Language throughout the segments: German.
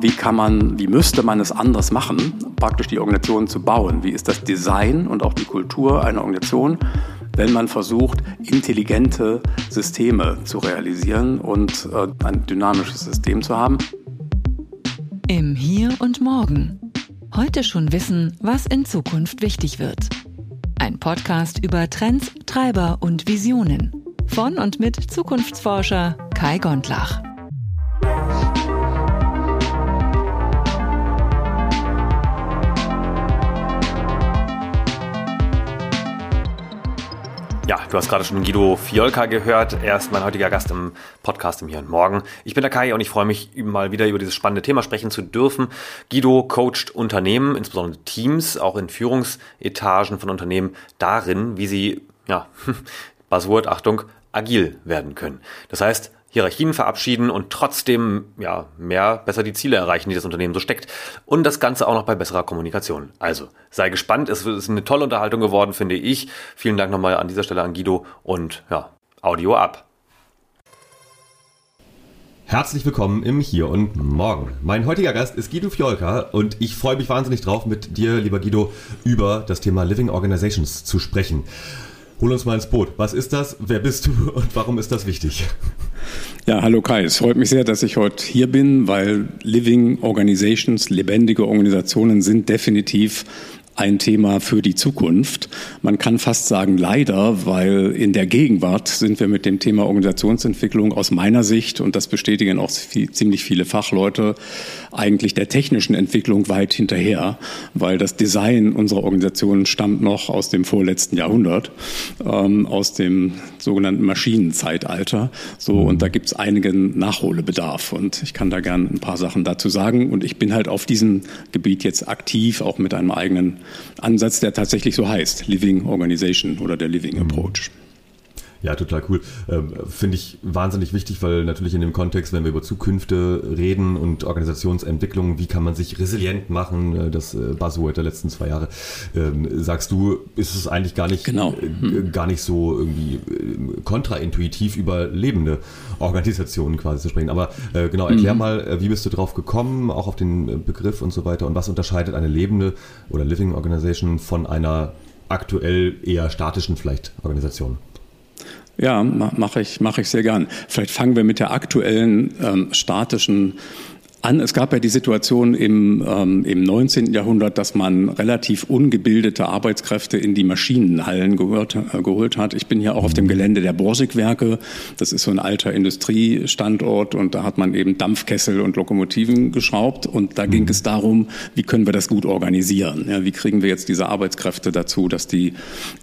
wie kann man, wie müsste man es anders machen, praktisch die Organisation zu bauen? Wie ist das Design und auch die Kultur einer Organisation, wenn man versucht, intelligente Systeme zu realisieren und äh, ein dynamisches System zu haben? Im Hier und Morgen. Heute schon wissen, was in Zukunft wichtig wird. Ein Podcast über Trends, Treiber und Visionen. Von und mit Zukunftsforscher Kai Gondlach. Ja, du hast gerade schon Guido Fiolka gehört. Er ist mein heutiger Gast im Podcast im Hier und Morgen. Ich bin der Kai und ich freue mich, mal wieder über dieses spannende Thema sprechen zu dürfen. Guido coacht Unternehmen, insbesondere Teams, auch in Führungsetagen von Unternehmen, darin, wie sie, ja, Buzzword, Achtung, agil werden können. Das heißt, Hierarchien verabschieden und trotzdem ja, mehr besser die Ziele erreichen, die das Unternehmen so steckt. Und das Ganze auch noch bei besserer Kommunikation. Also sei gespannt, es ist eine tolle Unterhaltung geworden, finde ich. Vielen Dank nochmal an dieser Stelle an Guido und ja, Audio ab. Herzlich willkommen im Hier und Morgen. Mein heutiger Gast ist Guido Fiolka und ich freue mich wahnsinnig drauf, mit dir, lieber Guido, über das Thema Living Organizations zu sprechen. Hol uns mal ins Boot. Was ist das? Wer bist du und warum ist das wichtig? Ja, hallo Kai. Es freut mich sehr, dass ich heute hier bin, weil Living Organizations, lebendige Organisationen sind definitiv ein Thema für die Zukunft. Man kann fast sagen leider, weil in der Gegenwart sind wir mit dem Thema Organisationsentwicklung aus meiner Sicht, und das bestätigen auch viel, ziemlich viele Fachleute, eigentlich der technischen Entwicklung weit hinterher, weil das Design unserer Organisation stammt noch aus dem vorletzten Jahrhundert, ähm, aus dem sogenannten Maschinenzeitalter. So, und da gibt es einigen Nachholbedarf. Und ich kann da gern ein paar Sachen dazu sagen. Und ich bin halt auf diesem Gebiet jetzt aktiv, auch mit einem eigenen Ansatz, der tatsächlich so heißt, Living Organization oder der Living Approach. Ja, total cool. Ähm, Finde ich wahnsinnig wichtig, weil natürlich in dem Kontext, wenn wir über Zukünfte reden und Organisationsentwicklung, wie kann man sich resilient machen, äh, das äh, Buzzword der letzten zwei Jahre, ähm, sagst du, ist es eigentlich gar nicht, genau. hm. gar nicht so irgendwie äh, kontraintuitiv über lebende Organisationen quasi zu sprechen. Aber äh, genau, erklär mhm. mal, wie bist du drauf gekommen, auch auf den Begriff und so weiter und was unterscheidet eine lebende oder Living Organization von einer aktuell eher statischen vielleicht Organisation? Ja, mache ich, mache ich sehr gern. Vielleicht fangen wir mit der aktuellen ähm, statischen an. Es gab ja die Situation im, ähm, im 19. Jahrhundert, dass man relativ ungebildete Arbeitskräfte in die Maschinenhallen gehört, äh, geholt hat. Ich bin hier auch auf dem Gelände der Borsigwerke. Das ist so ein alter Industriestandort und da hat man eben Dampfkessel und Lokomotiven geschraubt und da ging mhm. es darum, wie können wir das gut organisieren? Ja, wie kriegen wir jetzt diese Arbeitskräfte dazu, dass die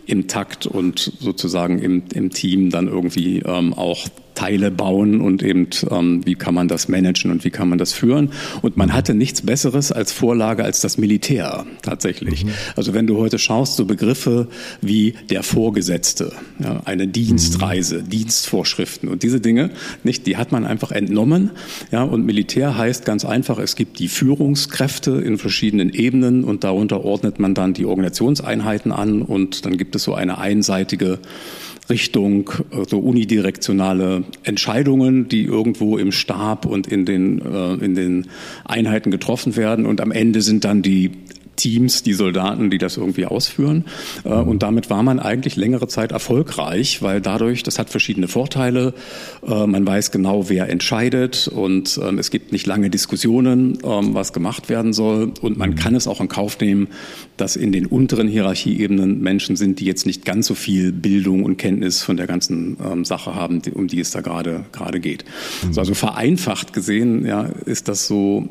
im Takt und sozusagen im, im Team dann irgendwie ähm, auch Teile bauen und eben, ähm, wie kann man das managen und wie kann man das führen. Und man hatte nichts Besseres als Vorlage als das Militär tatsächlich. Mhm. Also wenn du heute schaust, so Begriffe wie der Vorgesetzte, ja, eine Dienstreise, mhm. Dienstvorschriften und diese Dinge, nicht, die hat man einfach entnommen. Ja, und Militär heißt ganz einfach, es gibt die Führungskräfte in verschiedenen Ebenen und darunter ordnet man dann die Organisationseinheiten an und dann gibt es so eine einseitige Richtung so unidirektionale Entscheidungen, die irgendwo im Stab und in den, äh, in den Einheiten getroffen werden. Und am Ende sind dann die Teams, die Soldaten, die das irgendwie ausführen. Äh, und damit war man eigentlich längere Zeit erfolgreich, weil dadurch, das hat verschiedene Vorteile. Äh, man weiß genau, wer entscheidet und ähm, es gibt nicht lange Diskussionen, ähm, was gemacht werden soll. Und man kann es auch in Kauf nehmen, dass in den unteren Hierarchieebenen Menschen sind, die jetzt nicht ganz so viel Bildung und Kenntnis von der ganzen ähm, Sache haben, um die es da gerade gerade geht. Mhm. Also vereinfacht gesehen, ja, ist das so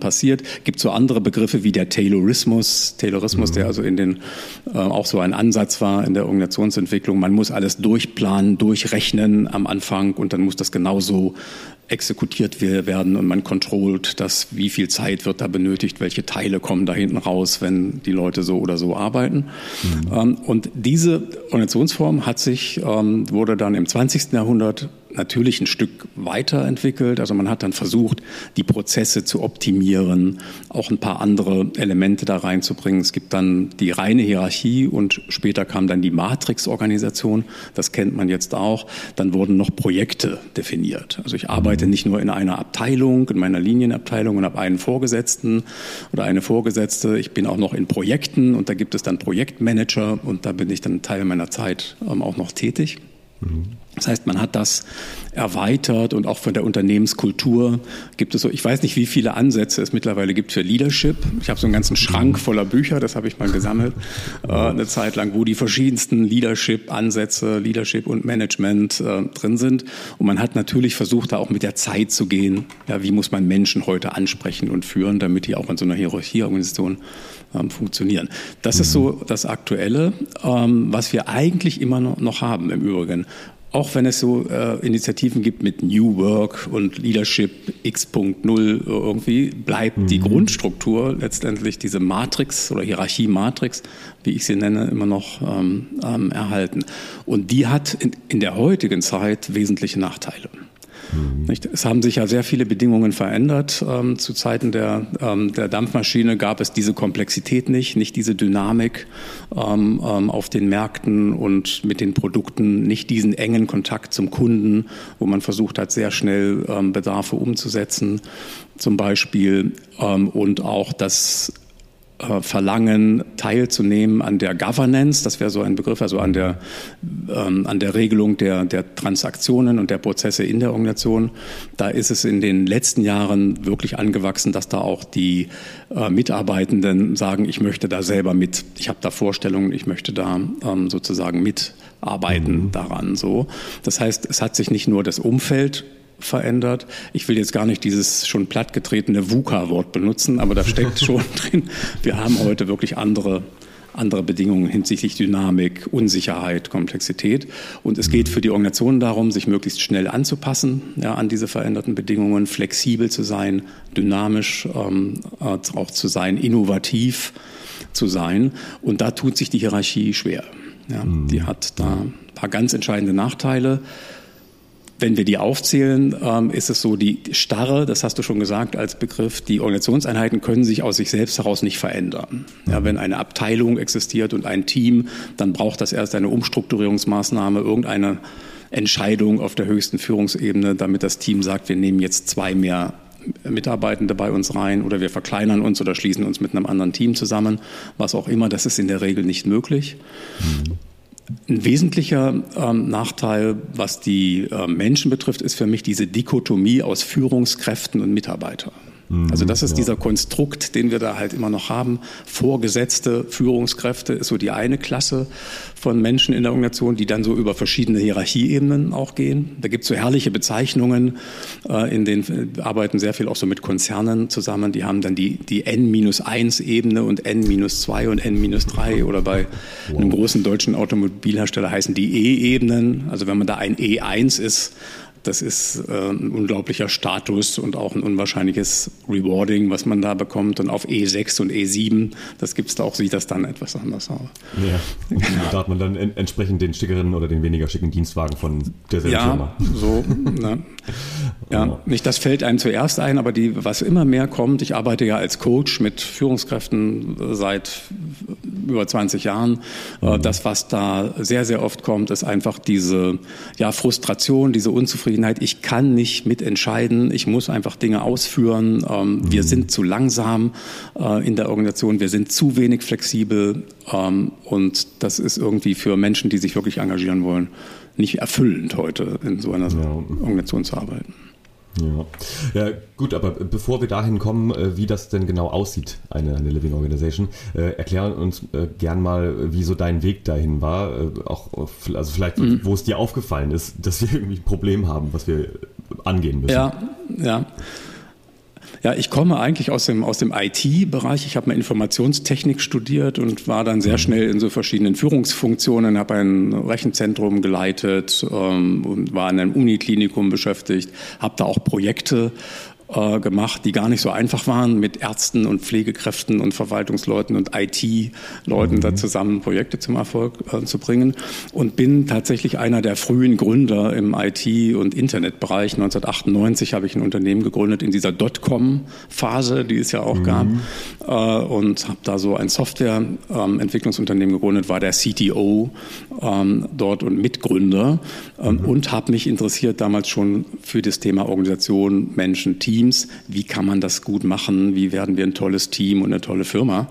passiert. Gibt so andere Begriffe wie der Taylorismus Taylorismus, Taylorismus, mhm. der also in den äh, auch so ein Ansatz war in der Organisationsentwicklung. Man muss alles durchplanen, durchrechnen am Anfang und dann muss das genauso exekutiert werden und man kontrollt, dass wie viel Zeit wird da benötigt, welche Teile kommen da hinten raus, wenn die Leute so oder so arbeiten. Mhm. Ähm, und diese Organisationsform hat sich, ähm, wurde dann im 20. Jahrhundert natürlich ein Stück weiterentwickelt. Also man hat dann versucht, die Prozesse zu optimieren, auch ein paar andere Elemente da reinzubringen. Es gibt dann die reine Hierarchie und später kam dann die Matrix-Organisation. Das kennt man jetzt auch. Dann wurden noch Projekte definiert. Also ich arbeite nicht nur in einer Abteilung, in meiner Linienabteilung und habe einen Vorgesetzten oder eine Vorgesetzte. Ich bin auch noch in Projekten und da gibt es dann Projektmanager und da bin ich dann Teil meiner Zeit ähm, auch noch tätig. Mhm. Das heißt, man hat das erweitert und auch von der Unternehmenskultur gibt es so, ich weiß nicht, wie viele Ansätze es mittlerweile gibt für Leadership. Ich habe so einen ganzen Schrank voller Bücher, das habe ich mal gesammelt, äh, eine Zeit lang, wo die verschiedensten Leadership-Ansätze, Leadership und Management äh, drin sind. Und man hat natürlich versucht, da auch mit der Zeit zu gehen. Ja, wie muss man Menschen heute ansprechen und führen, damit die auch in so einer Hierarchieorganisation ähm, funktionieren. Das mhm. ist so das Aktuelle, ähm, was wir eigentlich immer noch haben im Übrigen auch wenn es so äh, Initiativen gibt mit New Work und Leadership X.0 irgendwie, bleibt mhm. die Grundstruktur letztendlich diese Matrix oder Hierarchie-Matrix, wie ich sie nenne, immer noch ähm, ähm, erhalten. Und die hat in, in der heutigen Zeit wesentliche Nachteile. Mhm. Es haben sich ja sehr viele Bedingungen verändert. Ähm, zu Zeiten der, ähm, der Dampfmaschine gab es diese Komplexität nicht, nicht diese Dynamik ähm, ähm auf den Märkten und mit den Produkten, nicht diesen engen Kontakt zum Kunden, wo man versucht hat, sehr schnell ähm, Bedarfe umzusetzen zum Beispiel ähm, und auch das äh, verlangen, teilzunehmen an der Governance, das wäre so ein Begriff, also an der, ähm, an der Regelung der, der Transaktionen und der Prozesse in der Organisation. Da ist es in den letzten Jahren wirklich angewachsen, dass da auch die äh, Mitarbeitenden sagen, ich möchte da selber mit, ich habe da Vorstellungen, ich möchte da ähm, sozusagen mitarbeiten mhm. daran. So, das heißt, es hat sich nicht nur das Umfeld verändert. Ich will jetzt gar nicht dieses schon plattgetretene VUCA-Wort benutzen, aber da steckt schon drin, wir haben heute wirklich andere andere Bedingungen hinsichtlich Dynamik, Unsicherheit, Komplexität. Und es geht für die Organisationen darum, sich möglichst schnell anzupassen ja, an diese veränderten Bedingungen, flexibel zu sein, dynamisch ähm, auch zu sein, innovativ zu sein. Und da tut sich die Hierarchie schwer. Ja, mhm. Die hat da ein paar ganz entscheidende Nachteile. Wenn wir die aufzählen, ähm, ist es so, die Starre, das hast du schon gesagt als Begriff, die Organisationseinheiten können sich aus sich selbst heraus nicht verändern. Ja, wenn eine Abteilung existiert und ein Team, dann braucht das erst eine Umstrukturierungsmaßnahme, irgendeine Entscheidung auf der höchsten Führungsebene, damit das Team sagt, wir nehmen jetzt zwei mehr Mitarbeitende bei uns rein oder wir verkleinern uns oder schließen uns mit einem anderen Team zusammen, was auch immer, das ist in der Regel nicht möglich. Ein wesentlicher ähm, Nachteil, was die äh, Menschen betrifft, ist für mich diese Dichotomie aus Führungskräften und Mitarbeitern. Mhm, also das ist ja. dieser Konstrukt, den wir da halt immer noch haben. Vorgesetzte Führungskräfte ist so die eine Klasse von Menschen in der Organisation, die dann so über verschiedene Hierarchieebenen auch gehen. Da gibt es so herrliche Bezeichnungen, äh, in denen arbeiten sehr viel auch so mit Konzernen zusammen. Die haben dann die, die N-1-Ebene und N-2 und N-3 oder bei wow. einem großen deutschen Automobilhersteller heißen die E-Ebenen. Also wenn man da ein E1 ist, das ist äh, ein unglaublicher Status und auch ein unwahrscheinliches Rewarding, was man da bekommt. Und auf E6 und E7, das gibt es da auch, sieht das dann etwas anders aus. Ja, und da hat man dann en entsprechend den schickeren oder den weniger schicken Dienstwagen von derselben ja, Firma. So, ne? Ja, oh. nicht das fällt einem zuerst ein, aber die, was immer mehr kommt, ich arbeite ja als Coach mit Führungskräften seit über 20 Jahren. Mhm. Das, was da sehr, sehr oft kommt, ist einfach diese ja, Frustration, diese Unzufriedenheit. Ich kann nicht mitentscheiden, ich muss einfach Dinge ausführen. Mhm. Wir sind zu langsam äh, in der Organisation, wir sind zu wenig flexibel ähm, und das ist irgendwie für Menschen, die sich wirklich engagieren wollen, nicht erfüllend heute in so einer ja. Organisation zu arbeiten. Ja. ja, gut, aber bevor wir dahin kommen, äh, wie das denn genau aussieht, eine, eine Living Organization, äh, erklär uns äh, gern mal, wie so dein Weg dahin war, äh, auch, also vielleicht, mhm. wo es dir aufgefallen ist, dass wir irgendwie ein Problem haben, was wir angehen müssen. Ja, ja. Ja, ich komme eigentlich aus dem, aus dem IT-Bereich. Ich habe mal Informationstechnik studiert und war dann sehr mhm. schnell in so verschiedenen Führungsfunktionen, habe ein Rechenzentrum geleitet ähm, und war in einem Uniklinikum beschäftigt, habe da auch Projekte äh, gemacht, die gar nicht so einfach waren, mit Ärzten und Pflegekräften und Verwaltungsleuten und IT-Leuten mhm. da zusammen Projekte zum Erfolg äh, zu bringen und bin tatsächlich einer der frühen Gründer im IT- und Internetbereich. 1998 habe ich ein Unternehmen gegründet in dieser Dotcom-Phase, die es ja auch mhm. gab äh, und habe da so ein Softwareentwicklungsunternehmen gegründet, war der CTO ähm, dort und Mitgründer ähm, mhm. und habe mich interessiert damals schon für das Thema Organisation, Menschen, Teams. Wie kann man das gut machen? Wie werden wir ein tolles Team und eine tolle Firma?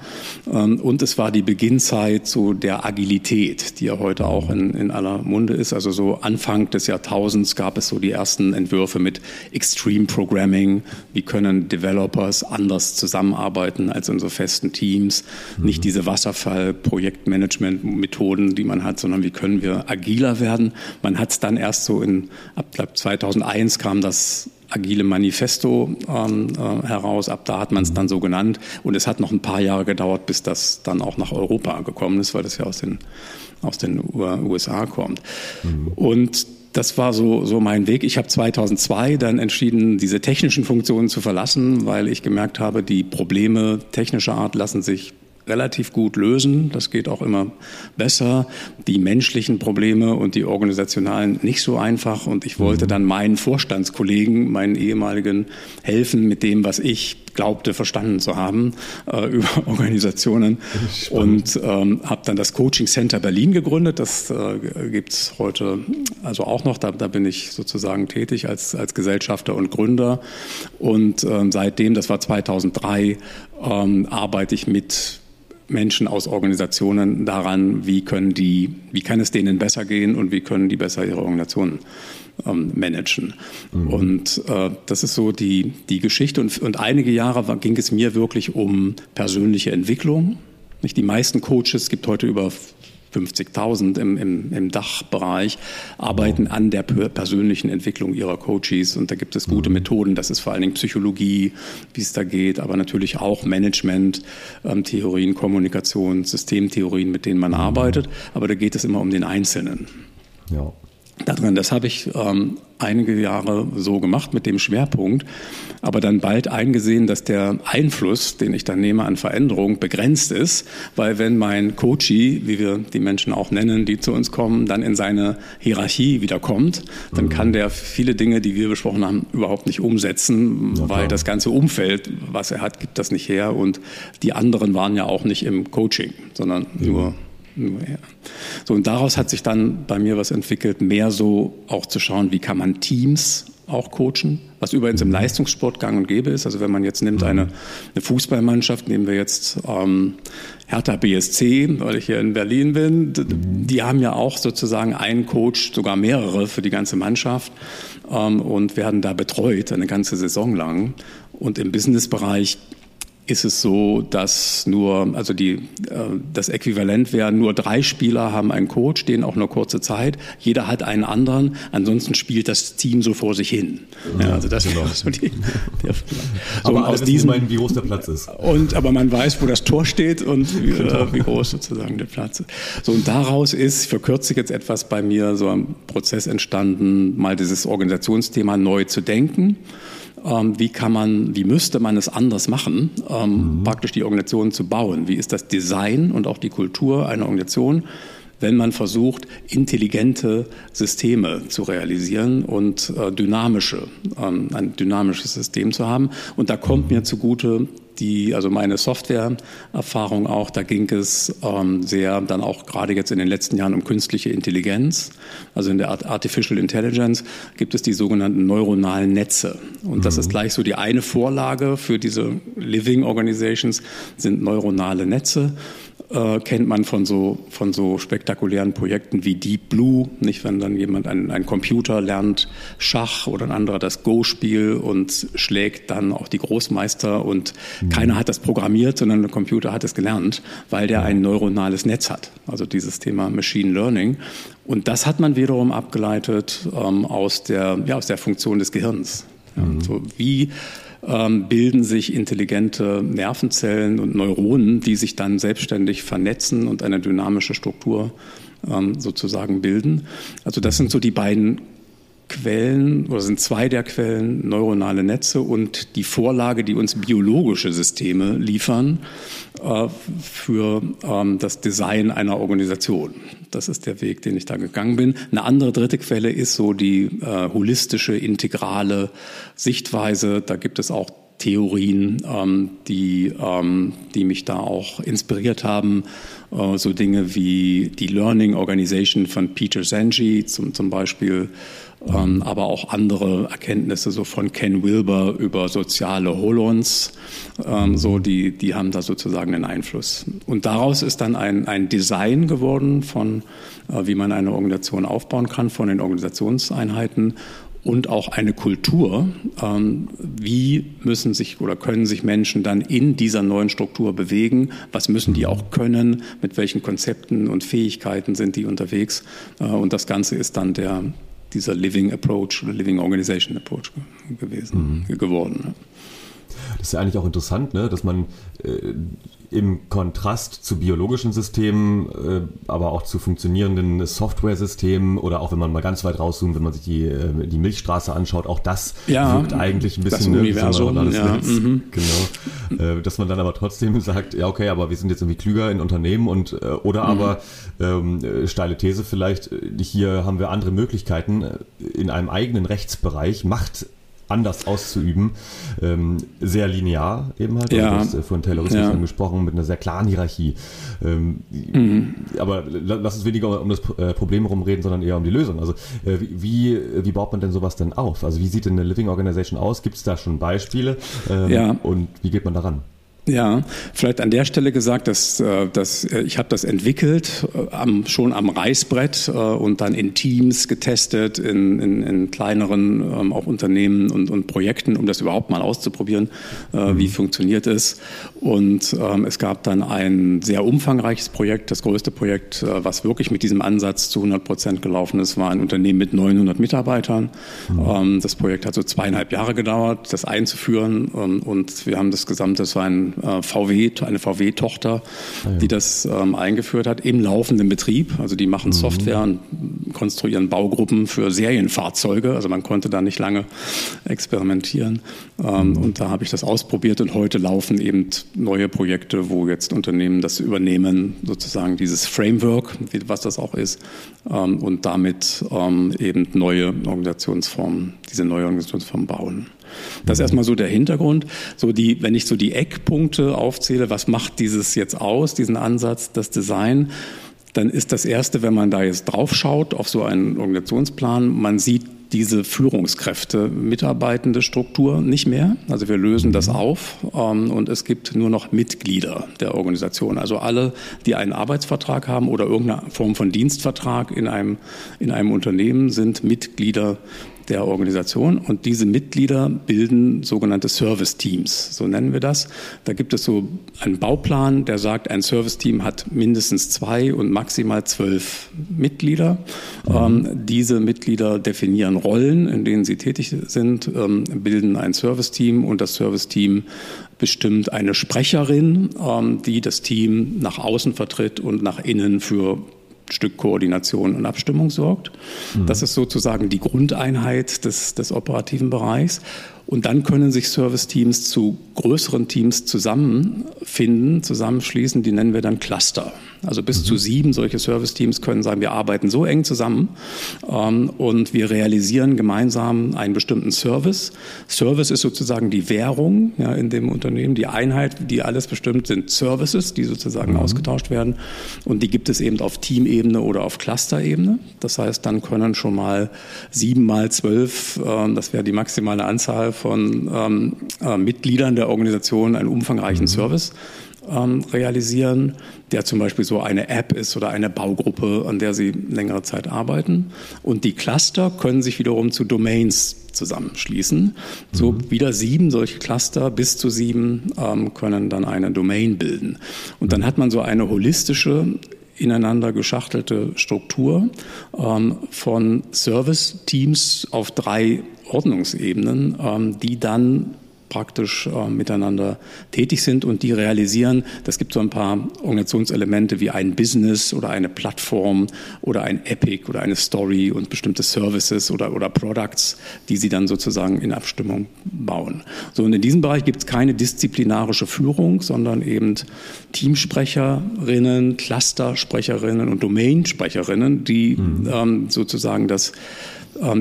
Ähm, und es war die Beginnzeit so der Agilität, die ja heute auch in, in aller Munde ist. Also so Anfang des Jahrtausends gab es so die ersten Entwürfe mit Extreme Programming. Wie können Developers anders zusammenarbeiten als in so festen Teams? Mhm. Nicht diese Wasserfall-Projektmanagement-Methoden, die man hat, sondern wie können wir agiler werden? Man hat es dann erst so in, ab 2001 kam das agile Manifesto ähm, äh, heraus. Ab da hat man es dann so genannt. Und es hat noch ein paar Jahre gedauert, bis das dann auch nach Europa gekommen ist, weil das ja aus den, aus den USA kommt. Mhm. Und das war so, so mein Weg. Ich habe 2002 dann entschieden, diese technischen Funktionen zu verlassen, weil ich gemerkt habe, die Probleme technischer Art lassen sich relativ gut lösen. Das geht auch immer besser. Die menschlichen Probleme und die organisationalen nicht so einfach. Und ich wollte mhm. dann meinen Vorstandskollegen, meinen ehemaligen, helfen mit dem, was ich glaubte verstanden zu haben äh, über Organisationen. Und ähm, habe dann das Coaching Center Berlin gegründet. Das äh, gibt heute also auch noch. Da, da bin ich sozusagen tätig als, als Gesellschafter und Gründer. Und ähm, seitdem, das war 2003, ähm, arbeite ich mit Menschen aus Organisationen daran, wie können die, wie kann es denen besser gehen und wie können die besser ihre Organisationen ähm, managen. Mhm. Und äh, das ist so die, die Geschichte. Und, und einige Jahre ging es mir wirklich um persönliche Entwicklung. Nicht die meisten Coaches, gibt heute über 50.000 im, im, im Dachbereich, arbeiten an der persönlichen Entwicklung ihrer Coaches. Und da gibt es gute mhm. Methoden. Das ist vor allen Dingen Psychologie, wie es da geht, aber natürlich auch Management, ähm, Theorien, Kommunikation, Systemtheorien, mit denen man mhm. arbeitet. Aber da geht es immer um den Einzelnen. Ja. Darin, das habe ich ähm, einige Jahre so gemacht mit dem Schwerpunkt, aber dann bald eingesehen, dass der Einfluss, den ich dann nehme an Veränderung, begrenzt ist, weil wenn mein Coachie, wie wir die Menschen auch nennen, die zu uns kommen, dann in seine Hierarchie wieder kommt, dann kann der viele Dinge, die wir besprochen haben, überhaupt nicht umsetzen, ja, weil das ganze Umfeld, was er hat, gibt das nicht her und die anderen waren ja auch nicht im Coaching, sondern ja. nur so, und daraus hat sich dann bei mir was entwickelt, mehr so auch zu schauen, wie kann man Teams auch coachen, was übrigens im Leistungssport gang und gäbe ist. Also wenn man jetzt nimmt eine, eine Fußballmannschaft, nehmen wir jetzt ähm, Hertha BSC, weil ich hier in Berlin bin, die haben ja auch sozusagen einen Coach, sogar mehrere für die ganze Mannschaft. Ähm, und werden da betreut eine ganze Saison lang. Und im Businessbereich ist es so, dass nur, also die, äh, das Äquivalent wäre, nur drei Spieler haben einen Coach, den auch nur kurze Zeit. Jeder hat einen anderen. Ansonsten spielt das Team so vor sich hin. Ja, also das genau. so die, der, so aber aus diesem, meinen, wie groß der Platz ist. Und, aber man weiß, wo das Tor steht und wie, genau. wie groß sozusagen der Platz ist. So, und daraus ist, verkürze ich jetzt etwas bei mir, so ein Prozess entstanden, mal dieses Organisationsthema neu zu denken ähm, wie kann man, wie müsste man es anders machen, ähm, mhm. praktisch die Organisation zu bauen. Wie ist das Design und auch die Kultur einer Organisation? wenn man versucht, intelligente Systeme zu realisieren und äh, dynamische, ähm, ein dynamisches System zu haben. Und da kommt mir zugute die, also meine Softwareerfahrung auch, da ging es ähm, sehr dann auch gerade jetzt in den letzten Jahren um künstliche Intelligenz. Also in der Artificial Intelligence gibt es die sogenannten neuronalen Netze. Und das ist mhm. gleich so die eine Vorlage für diese Living Organizations sind neuronale Netze äh, kennt man von so, von so spektakulären Projekten wie Deep Blue, nicht wenn dann jemand ein, ein Computer lernt Schach oder ein anderer das Go-Spiel und schlägt dann auch die Großmeister und mhm. keiner hat das programmiert, sondern der Computer hat es gelernt, weil der ein neuronales Netz hat. Also dieses Thema Machine Learning. Und das hat man wiederum abgeleitet ähm, aus, der, ja, aus der Funktion des Gehirns. Ja, mhm. so wie bilden sich intelligente Nervenzellen und Neuronen, die sich dann selbstständig vernetzen und eine dynamische Struktur ähm, sozusagen bilden. Also das sind so die beiden Quellen oder sind zwei der Quellen neuronale Netze und die Vorlage, die uns biologische Systeme liefern äh, für ähm, das Design einer Organisation. Das ist der Weg, den ich da gegangen bin. Eine andere dritte Quelle ist so die äh, holistische, integrale Sichtweise. Da gibt es auch Theorien, ähm, die, ähm, die mich da auch inspiriert haben. Äh, so Dinge wie die Learning Organization von Peter Zengi zum, zum Beispiel ähm, aber auch andere Erkenntnisse so von Ken Wilber über soziale Holons, ähm, so die, die haben da sozusagen einen Einfluss. Und daraus ist dann ein, ein Design geworden von, äh, wie man eine Organisation aufbauen kann, von den Organisationseinheiten und auch eine Kultur. Ähm, wie müssen sich oder können sich Menschen dann in dieser neuen Struktur bewegen? Was müssen die auch können? Mit welchen Konzepten und Fähigkeiten sind die unterwegs? Äh, und das Ganze ist dann der, dieser Living Approach oder Living Organization Approach gewesen, mhm. geworden. Das ist ja eigentlich auch interessant, ne? dass man äh, im Kontrast zu biologischen Systemen, äh, aber auch zu funktionierenden Software-Systemen oder auch wenn man mal ganz weit rauszoomt, wenn man sich die, äh, die Milchstraße anschaut, auch das ja, wirkt eigentlich ein bisschen das Universum, ne, ja, mhm. genau, äh, dass man dann aber trotzdem sagt, ja okay, aber wir sind jetzt irgendwie klüger in Unternehmen und oder mhm. aber ähm, äh, steile These vielleicht, hier haben wir andere Möglichkeiten in einem eigenen Rechtsbereich Macht anders auszuüben. Ähm, sehr linear eben halt. Ja. Du hast äh, von Taylorismus ja. angesprochen, mit einer sehr klaren Hierarchie. Ähm, mhm. Aber lass uns weniger um das äh, Problem rumreden, sondern eher um die Lösung. Also äh, wie, wie baut man denn sowas denn auf? Also wie sieht denn eine Living Organization aus? Gibt es da schon Beispiele? Ähm, ja. Und wie geht man daran? Ja, vielleicht an der Stelle gesagt, dass, äh, dass äh, ich habe das entwickelt, äh, am, schon am Reißbrett und dann in Teams getestet, in, in, in kleineren ähm, auch Unternehmen und, und Projekten, um das überhaupt mal auszuprobieren, mhm. wie funktioniert es. Und ähm, es gab dann ein sehr umfangreiches Projekt, das größte Projekt, was wirklich mit diesem Ansatz zu 100 Prozent gelaufen ist, war ein Unternehmen mit 900 Mitarbeitern. Mhm. Ähm, das Projekt hat so zweieinhalb Jahre gedauert, das einzuführen und wir haben das gesamte, das war ein äh, VW, eine VW-Tochter, ah, ja. die das ähm, eingeführt hat im laufenden Betrieb. Also die machen mhm. Software und konstruieren Baugruppen für Serienfahrzeuge. Also man konnte da nicht lange experimentieren. Ähm, mhm. Und da habe ich das ausprobiert und heute laufen eben neue Projekte, wo jetzt Unternehmen das übernehmen, sozusagen dieses Framework, was das auch ist, ähm, und damit ähm, eben neue Organisationsformen, diese neue Organisationsform bauen. Das ist erstmal so der Hintergrund. So die, wenn ich so die Eckpunkte aufzähle, was macht dieses jetzt aus, diesen Ansatz, das Design, dann ist das erste, wenn man da jetzt drauf schaut auf so einen Organisationsplan, man sieht diese Führungskräfte, mitarbeitende Struktur nicht mehr. Also wir lösen das auf ähm, und es gibt nur noch Mitglieder der Organisation. Also alle, die einen Arbeitsvertrag haben oder irgendeine Form von Dienstvertrag in einem, in einem Unternehmen, sind Mitglieder der Organisation und diese Mitglieder bilden sogenannte Service-Teams, so nennen wir das. Da gibt es so einen Bauplan, der sagt, ein Service-Team hat mindestens zwei und maximal zwölf Mitglieder. Ähm, diese Mitglieder definieren Rollen, in denen sie tätig sind, ähm, bilden ein Service-Team und das Service-Team bestimmt eine Sprecherin, ähm, die das Team nach außen vertritt und nach innen für Stück Koordination und Abstimmung sorgt. Mhm. Das ist sozusagen die Grundeinheit des, des operativen Bereichs. Und dann können sich Service-Teams zu größeren Teams zusammenfinden, zusammenschließen. Die nennen wir dann Cluster. Also bis mhm. zu sieben solche Service-Teams können sagen, wir arbeiten so eng zusammen ähm, und wir realisieren gemeinsam einen bestimmten Service. Service ist sozusagen die Währung ja, in dem Unternehmen. Die Einheit, die alles bestimmt, sind Services, die sozusagen mhm. ausgetauscht werden. Und die gibt es eben auf Teamebene oder auf Cluster-Ebene. Das heißt, dann können schon mal sieben mal zwölf, äh, das wäre die maximale Anzahl von ähm, äh, Mitgliedern der Organisation einen umfangreichen mhm. Service ähm, realisieren, der zum Beispiel so eine App ist oder eine Baugruppe, an der sie längere Zeit arbeiten. Und die Cluster können sich wiederum zu Domains zusammenschließen. So mhm. wieder sieben solche Cluster, bis zu sieben ähm, können dann eine Domain bilden. Und dann hat man so eine holistische ineinander geschachtelte Struktur ähm, von Service-Teams auf drei Ordnungsebenen, ähm, die dann praktisch äh, miteinander tätig sind und die realisieren, das gibt so ein paar Organisationselemente wie ein Business oder eine Plattform oder ein Epic oder eine Story und bestimmte Services oder, oder Products, die sie dann sozusagen in Abstimmung bauen. So, und in diesem Bereich gibt es keine disziplinarische Führung, sondern eben Teamsprecherinnen, Clustersprecherinnen und Domainsprecherinnen, die mhm. ähm, sozusagen das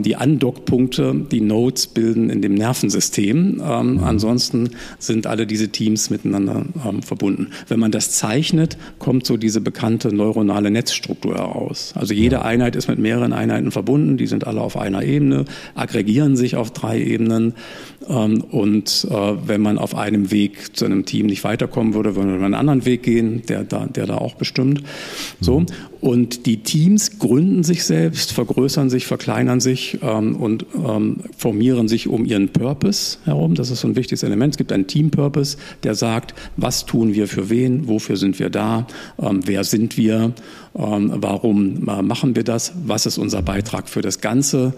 die Andockpunkte, die Nodes bilden in dem Nervensystem. Ähm, mhm. Ansonsten sind alle diese Teams miteinander ähm, verbunden. Wenn man das zeichnet, kommt so diese bekannte neuronale Netzstruktur heraus. Also jede Einheit ist mit mehreren Einheiten verbunden, die sind alle auf einer Ebene, aggregieren sich auf drei Ebenen. Ähm, und äh, wenn man auf einem Weg zu einem Team nicht weiterkommen würde, würde man einen anderen Weg gehen, der da, der da auch bestimmt. So. Und die Teams gründen sich selbst, vergrößern sich, verkleinern sich ähm, und ähm, formieren sich um ihren Purpose herum. Das ist so ein wichtiges Element. Es gibt einen Team-Purpose, der sagt, was tun wir für wen, wofür sind wir da, ähm, wer sind wir, ähm, warum äh, machen wir das, was ist unser Beitrag für das Ganze.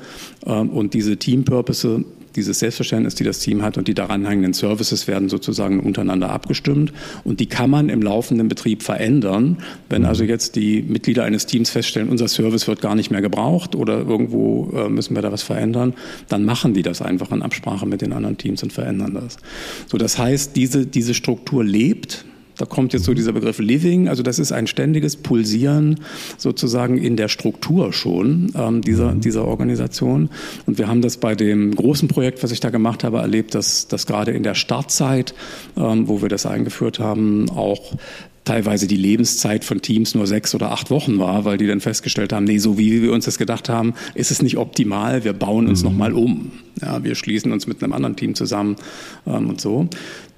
Ähm, und diese Team-Purpose dieses Selbstverständnis, die das Team hat und die daran hängenden Services werden sozusagen untereinander abgestimmt. Und die kann man im laufenden Betrieb verändern. Wenn also jetzt die Mitglieder eines Teams feststellen, unser Service wird gar nicht mehr gebraucht oder irgendwo äh, müssen wir da was verändern, dann machen die das einfach in Absprache mit den anderen Teams und verändern das. So, das heißt, diese, diese Struktur lebt da kommt jetzt so dieser Begriff Living, also das ist ein ständiges Pulsieren sozusagen in der Struktur schon ähm, dieser, mhm. dieser Organisation. Und wir haben das bei dem großen Projekt, was ich da gemacht habe, erlebt, dass, dass gerade in der Startzeit, ähm, wo wir das eingeführt haben, auch teilweise die Lebenszeit von Teams nur sechs oder acht Wochen war, weil die dann festgestellt haben, nee, so wie wir uns das gedacht haben, ist es nicht optimal, wir bauen uns mhm. nochmal um. Ja, wir schließen uns mit einem anderen Team zusammen ähm, und so.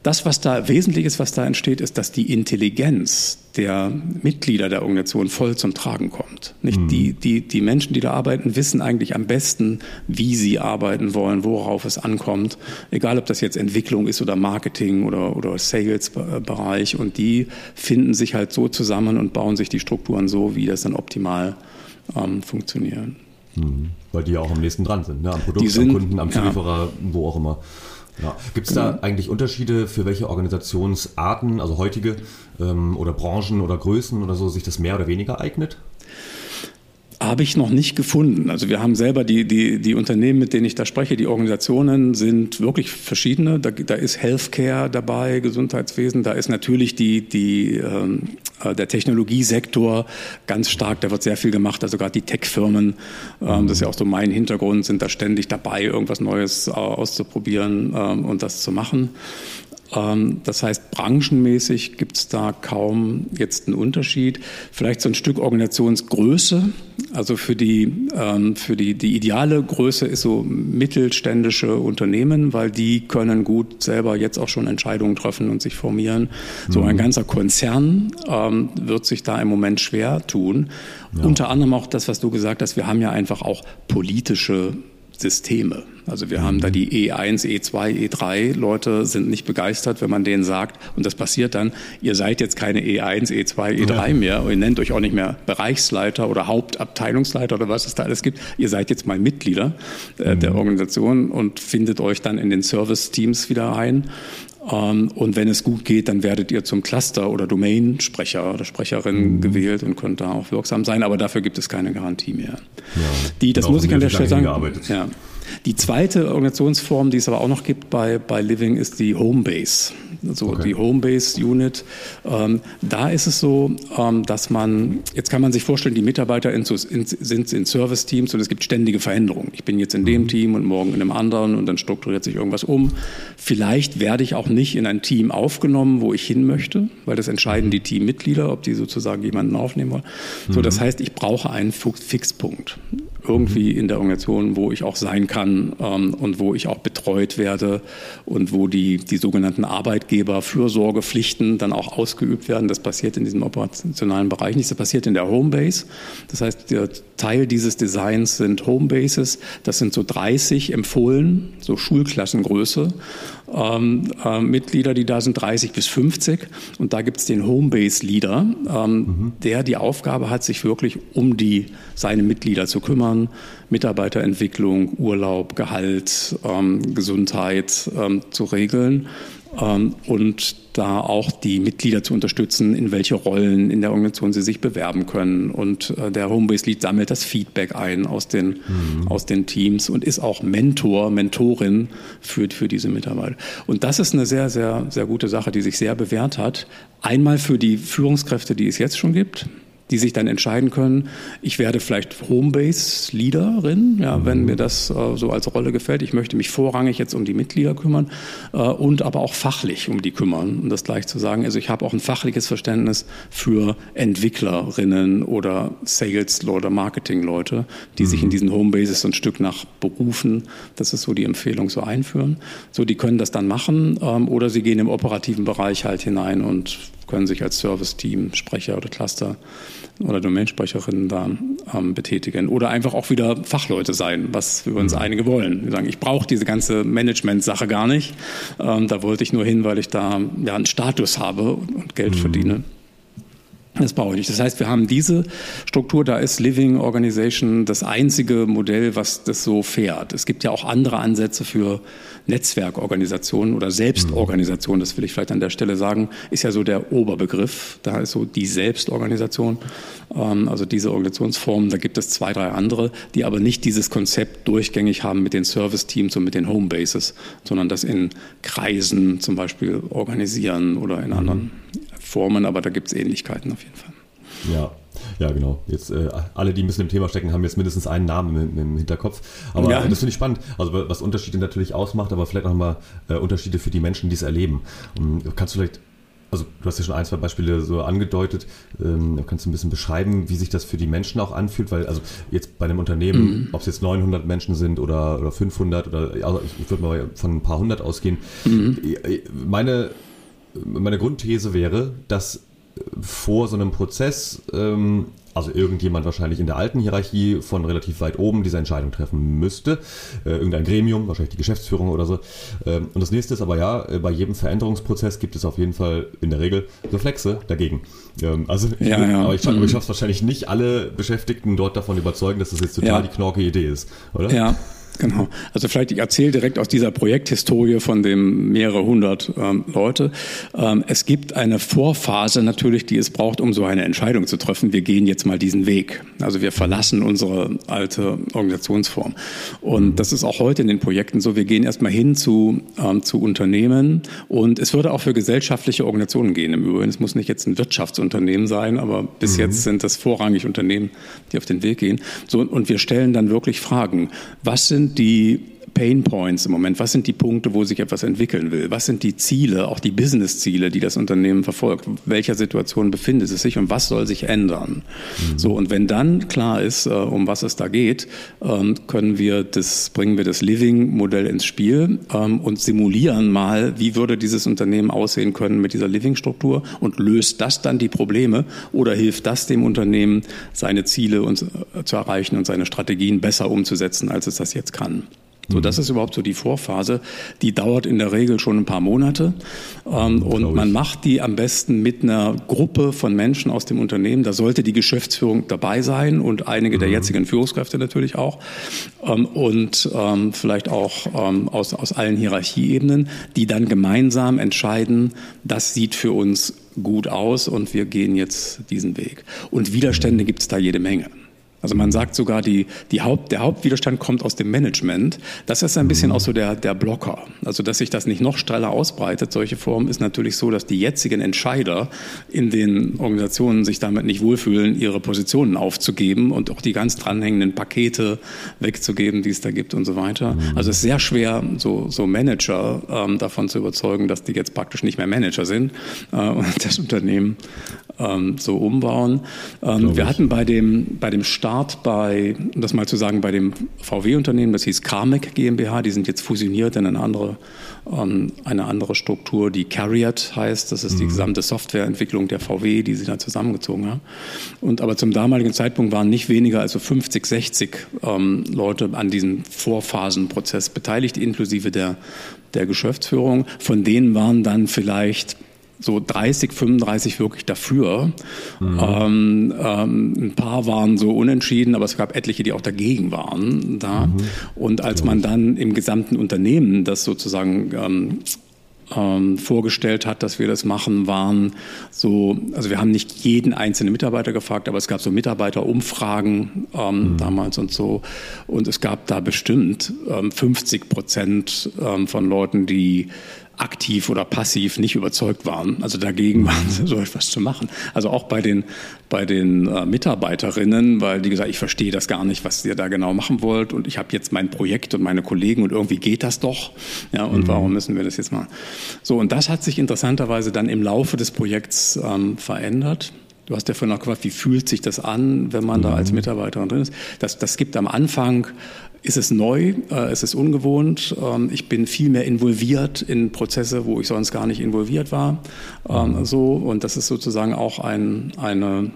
Das, was da wesentlich ist, was da entsteht, ist, dass die Intelligenz der Mitglieder der Organisation voll zum Tragen kommt. Nicht mhm. die, die, die Menschen, die da arbeiten, wissen eigentlich am besten, wie sie arbeiten wollen, worauf es ankommt. Egal, ob das jetzt Entwicklung ist oder Marketing oder, oder Sales-Bereich. Und die finden sich halt so zusammen und bauen sich die Strukturen so, wie das dann optimal ähm, funktionieren. Mhm. Weil die ja auch am nächsten dran sind, ne? am Produkt, sind, am Kunden, am Zulieferer, ja. wo auch immer. Ja. Gibt es da eigentlich Unterschiede, für welche Organisationsarten, also heutige ähm, oder Branchen oder Größen oder so, sich das mehr oder weniger eignet? Habe ich noch nicht gefunden. Also wir haben selber die, die, die Unternehmen, mit denen ich da spreche, die Organisationen sind wirklich verschiedene. Da, da ist Healthcare dabei, Gesundheitswesen, da ist natürlich die, die, ähm, äh, der Technologiesektor ganz stark, da wird sehr viel gemacht. Also gerade die Tech-Firmen, ähm, das ist ja auch so mein Hintergrund, sind da ständig dabei, irgendwas Neues äh, auszuprobieren ähm, und das zu machen. Ähm, das heißt, branchenmäßig gibt es da kaum jetzt einen Unterschied. Vielleicht so ein Stück Organisationsgröße. Also für die, ähm, für die, die ideale Größe ist so mittelständische Unternehmen, weil die können gut selber jetzt auch schon Entscheidungen treffen und sich formieren. So ein mhm. ganzer Konzern ähm, wird sich da im Moment schwer tun. Ja. Unter anderem auch das, was du gesagt hast, wir haben ja einfach auch politische Systeme. Also wir haben da die E1, E2, E3. Leute sind nicht begeistert, wenn man denen sagt, und das passiert dann, ihr seid jetzt keine E1, E2, E3 ja. mehr, ihr nennt euch auch nicht mehr Bereichsleiter oder Hauptabteilungsleiter oder was es da alles gibt. Ihr seid jetzt mal Mitglieder äh, mhm. der Organisation und findet euch dann in den Service-Teams wieder ein. Ähm, und wenn es gut geht, dann werdet ihr zum Cluster- oder Domain-Sprecher oder Sprecherin mhm. gewählt und könnt da auch wirksam sein. Aber dafür gibt es keine Garantie mehr. Ja. Die, das muss ich an der Stelle sagen. Ja. Die zweite Organisationsform, die es aber auch noch gibt bei, bei Living, ist die Homebase so okay. die Homebase-Unit. Ähm, da ist es so, ähm, dass man, jetzt kann man sich vorstellen, die Mitarbeiter in, in, sind in Service-Teams und es gibt ständige Veränderungen. Ich bin jetzt in dem mhm. Team und morgen in einem anderen und dann strukturiert sich irgendwas um. Vielleicht werde ich auch nicht in ein Team aufgenommen, wo ich hin möchte, weil das entscheiden die Teammitglieder, ob die sozusagen jemanden aufnehmen wollen. So, das mhm. heißt, ich brauche einen Fixpunkt irgendwie in der Organisation, wo ich auch sein kann ähm, und wo ich auch betreut werde und wo die, die sogenannten Arbeitgeber-Fürsorgepflichten dann auch ausgeübt werden. Das passiert in diesem operationalen Bereich nicht. Das passiert in der Homebase. Das heißt, der Teil dieses Designs sind Homebases. Das sind so 30 empfohlen, so Schulklassengröße ähm, äh, Mitglieder, die da sind, 30 bis 50. Und da gibt es den Homebase-Leader, ähm, mhm. der die Aufgabe hat, sich wirklich um die, seine Mitglieder zu kümmern kümmern, Mitarbeiterentwicklung, Urlaub, Gehalt, ähm, Gesundheit ähm, zu regeln ähm, und da auch die Mitglieder zu unterstützen, in welche Rollen in der Organisation sie sich bewerben können. Und äh, der Homebase Lead sammelt das Feedback ein aus den, mhm. aus den Teams und ist auch Mentor, Mentorin für, für diese Mitarbeiter. Und das ist eine sehr, sehr, sehr gute Sache, die sich sehr bewährt hat. Einmal für die Führungskräfte, die es jetzt schon gibt die sich dann entscheiden können, ich werde vielleicht Homebase-Leaderin, ja, mhm. wenn mir das äh, so als Rolle gefällt. Ich möchte mich vorrangig jetzt um die Mitglieder kümmern äh, und aber auch fachlich um die kümmern, um das gleich zu sagen. Also ich habe auch ein fachliches Verständnis für Entwicklerinnen oder Sales- oder Marketing-Leute, die mhm. sich in mhm. diesen Homebases ein Stück nach berufen. Das ist so die Empfehlung, so einführen. So, die können das dann machen ähm, oder sie gehen im operativen Bereich halt hinein und können sich als Service-Team, Sprecher oder Cluster oder Domainsprecherinnen da ähm, betätigen. Oder einfach auch wieder Fachleute sein, was uns mhm. einige wollen. Wir sagen, ich brauche diese ganze Management-Sache gar nicht. Ähm, da wollte ich nur hin, weil ich da ja einen Status habe und Geld mhm. verdiene. Das brauche ich nicht. Das heißt, wir haben diese Struktur, da ist Living Organization das einzige Modell, was das so fährt. Es gibt ja auch andere Ansätze für Netzwerkorganisationen oder Selbstorganisation, das will ich vielleicht an der Stelle sagen, ist ja so der Oberbegriff. Da ist so die Selbstorganisation, ähm, also diese Organisationsform. Da gibt es zwei, drei andere, die aber nicht dieses Konzept durchgängig haben mit den Service-Teams und mit den Homebases, sondern das in Kreisen zum Beispiel organisieren oder in anderen Formen, aber da gibt es Ähnlichkeiten auf jeden Fall. Ja, ja, genau. Jetzt äh, alle, die ein bisschen im Thema stecken, haben jetzt mindestens einen Namen im, im Hinterkopf. Aber ja. das finde ich spannend. Also was Unterschiede natürlich ausmacht, aber vielleicht auch mal äh, Unterschiede für die Menschen, die es erleben. Und kannst du vielleicht, also du hast ja schon ein, zwei Beispiele so angedeutet, ähm, kannst du ein bisschen beschreiben, wie sich das für die Menschen auch anfühlt? Weil also jetzt bei einem Unternehmen, mhm. ob es jetzt 900 Menschen sind oder, oder 500 oder also ich, ich würde mal von ein paar hundert ausgehen. Mhm. Äh, meine meine Grundthese wäre, dass vor so einem Prozess, ähm, also irgendjemand wahrscheinlich in der alten Hierarchie von relativ weit oben diese Entscheidung treffen müsste, äh, irgendein Gremium, wahrscheinlich die Geschäftsführung oder so. Ähm, und das nächste ist aber ja, äh, bei jedem Veränderungsprozess gibt es auf jeden Fall in der Regel Reflexe dagegen. Ähm, also, ja, ja. aber ich, ich mhm. schaffe es wahrscheinlich nicht, alle Beschäftigten dort davon überzeugen, dass das jetzt total ja. die knorke Idee ist, oder? Ja, Genau. Also vielleicht ich erzähle direkt aus dieser Projekthistorie von dem mehrere hundert ähm, Leute. Ähm, es gibt eine Vorphase natürlich, die es braucht, um so eine Entscheidung zu treffen. Wir gehen jetzt mal diesen Weg. Also wir verlassen unsere alte Organisationsform. Und das ist auch heute in den Projekten so. Wir gehen erstmal hin zu, ähm, zu Unternehmen und es würde auch für gesellschaftliche Organisationen gehen im Übrigen. Es muss nicht jetzt ein Wirtschaftsunternehmen sein, aber bis mhm. jetzt sind das vorrangig Unternehmen, die auf den Weg gehen. So, und wir stellen dann wirklich Fragen. Was sind die Pain Points im Moment? Was sind die Punkte, wo sich etwas entwickeln will? Was sind die Ziele, auch die Business-Ziele, die das Unternehmen verfolgt? welcher Situation befindet es sich und was soll sich ändern? Mhm. So, und wenn dann klar ist, äh, um was es da geht, ähm, können wir das, bringen wir das Living-Modell ins Spiel ähm, und simulieren mal, wie würde dieses Unternehmen aussehen können mit dieser Living-Struktur und löst das dann die Probleme oder hilft das dem Unternehmen, seine Ziele und, äh, zu erreichen und seine Strategien besser umzusetzen, als es das jetzt kann? So, das ist überhaupt so die Vorphase. Die dauert in der Regel schon ein paar Monate. Ähm, und man macht die am besten mit einer Gruppe von Menschen aus dem Unternehmen. Da sollte die Geschäftsführung dabei sein und einige mhm. der jetzigen Führungskräfte natürlich auch. Ähm, und ähm, vielleicht auch ähm, aus, aus allen Hierarchieebenen, die dann gemeinsam entscheiden, das sieht für uns gut aus und wir gehen jetzt diesen Weg. Und Widerstände gibt es da jede Menge. Also man sagt sogar, die, die Haupt, der Hauptwiderstand kommt aus dem Management. Das ist ein bisschen auch so der, der Blocker. Also dass sich das nicht noch streller ausbreitet, solche Formen, ist natürlich so, dass die jetzigen Entscheider in den Organisationen sich damit nicht wohlfühlen, ihre Positionen aufzugeben und auch die ganz dranhängenden Pakete wegzugeben, die es da gibt und so weiter. Mhm. Also es ist sehr schwer, so, so Manager ähm, davon zu überzeugen, dass die jetzt praktisch nicht mehr Manager sind äh, und das Unternehmen ähm, so umbauen. Ähm, wir hatten bei dem, bei dem Start bei, um das mal zu sagen, bei dem VW-Unternehmen, das hieß Carmack GmbH, die sind jetzt fusioniert in eine andere, ähm, eine andere Struktur, die Carriot heißt. Das ist mhm. die gesamte Softwareentwicklung der VW, die sie da zusammengezogen haben. Und aber zum damaligen Zeitpunkt waren nicht weniger als 50, 60 ähm, Leute an diesem Vorphasenprozess beteiligt, inklusive der, der Geschäftsführung. Von denen waren dann vielleicht so 30, 35 wirklich dafür. Mhm. Ähm, ähm, ein paar waren so unentschieden, aber es gab etliche, die auch dagegen waren. Da. Mhm. Und als man dann im gesamten Unternehmen das sozusagen ähm, ähm, vorgestellt hat, dass wir das machen, waren so, also wir haben nicht jeden einzelnen Mitarbeiter gefragt, aber es gab so Mitarbeiterumfragen ähm, mhm. damals und so. Und es gab da bestimmt ähm, 50 Prozent ähm, von Leuten, die aktiv oder passiv nicht überzeugt waren. Also dagegen waren sie so etwas zu machen. Also auch bei den, bei den äh, Mitarbeiterinnen, weil die gesagt, ich verstehe das gar nicht, was ihr da genau machen wollt und ich habe jetzt mein Projekt und meine Kollegen und irgendwie geht das doch. Ja, und mhm. warum müssen wir das jetzt machen? So, und das hat sich interessanterweise dann im Laufe des Projekts ähm, verändert. Du hast ja vorhin noch gefragt, wie fühlt sich das an, wenn man mhm. da als Mitarbeiterin drin ist. Das, das gibt am Anfang ist es neu, äh, es ist ungewohnt. Ähm, ich bin viel mehr involviert in Prozesse, wo ich sonst gar nicht involviert war. Ähm, mhm. So, und das ist sozusagen auch ein, eine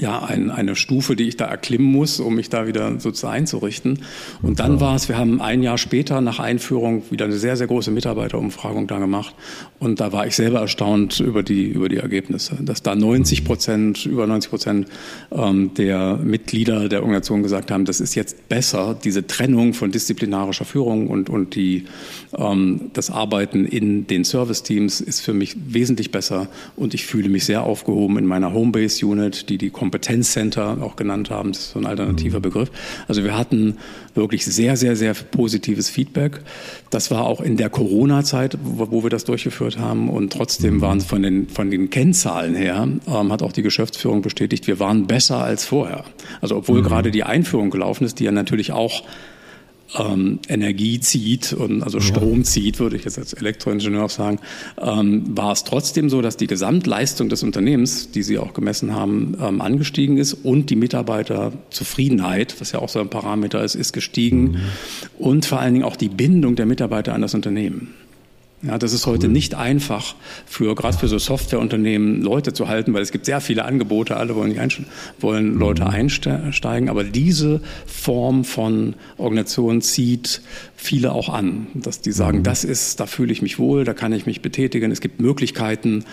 ja, ein, eine Stufe, die ich da erklimmen muss, um mich da wieder sozusagen einzurichten. Und dann war es, wir haben ein Jahr später nach Einführung wieder eine sehr, sehr große Mitarbeiterumfragung da gemacht. Und da war ich selber erstaunt über die, über die Ergebnisse, dass da 90 Prozent, über 90 Prozent ähm, der Mitglieder der Organisation gesagt haben, das ist jetzt besser, diese Trennung von disziplinarischer Führung und, und die, ähm, das Arbeiten in den Service-Teams ist für mich wesentlich besser. Und ich fühle mich sehr aufgehoben in meiner Homebase-Unit, die die Kompetenzcenter auch genannt haben. Das ist so ein alternativer mhm. Begriff. Also wir hatten wirklich sehr, sehr, sehr positives Feedback. Das war auch in der Corona-Zeit, wo, wo, wir das durchgeführt haben. Und trotzdem mhm. waren es von den, von den Kennzahlen her, ähm, hat auch die Geschäftsführung bestätigt, wir waren besser als vorher. Also obwohl mhm. gerade die Einführung gelaufen ist, die ja natürlich auch ähm, Energie zieht und also Strom ja. zieht, würde ich jetzt als Elektroingenieur sagen, ähm, war es trotzdem so, dass die Gesamtleistung des Unternehmens, die Sie auch gemessen haben, ähm, angestiegen ist und die Mitarbeiterzufriedenheit, was ja auch so ein Parameter ist, ist gestiegen mhm. und vor allen Dingen auch die Bindung der Mitarbeiter an das Unternehmen. Ja, das ist heute nicht einfach für, gerade für so Softwareunternehmen, Leute zu halten, weil es gibt sehr viele Angebote, alle wollen, wollen Leute mhm. einsteigen, aber diese Form von Organisation zieht viele auch an, dass die sagen, mhm. das ist, da fühle ich mich wohl, da kann ich mich betätigen, es gibt Möglichkeiten,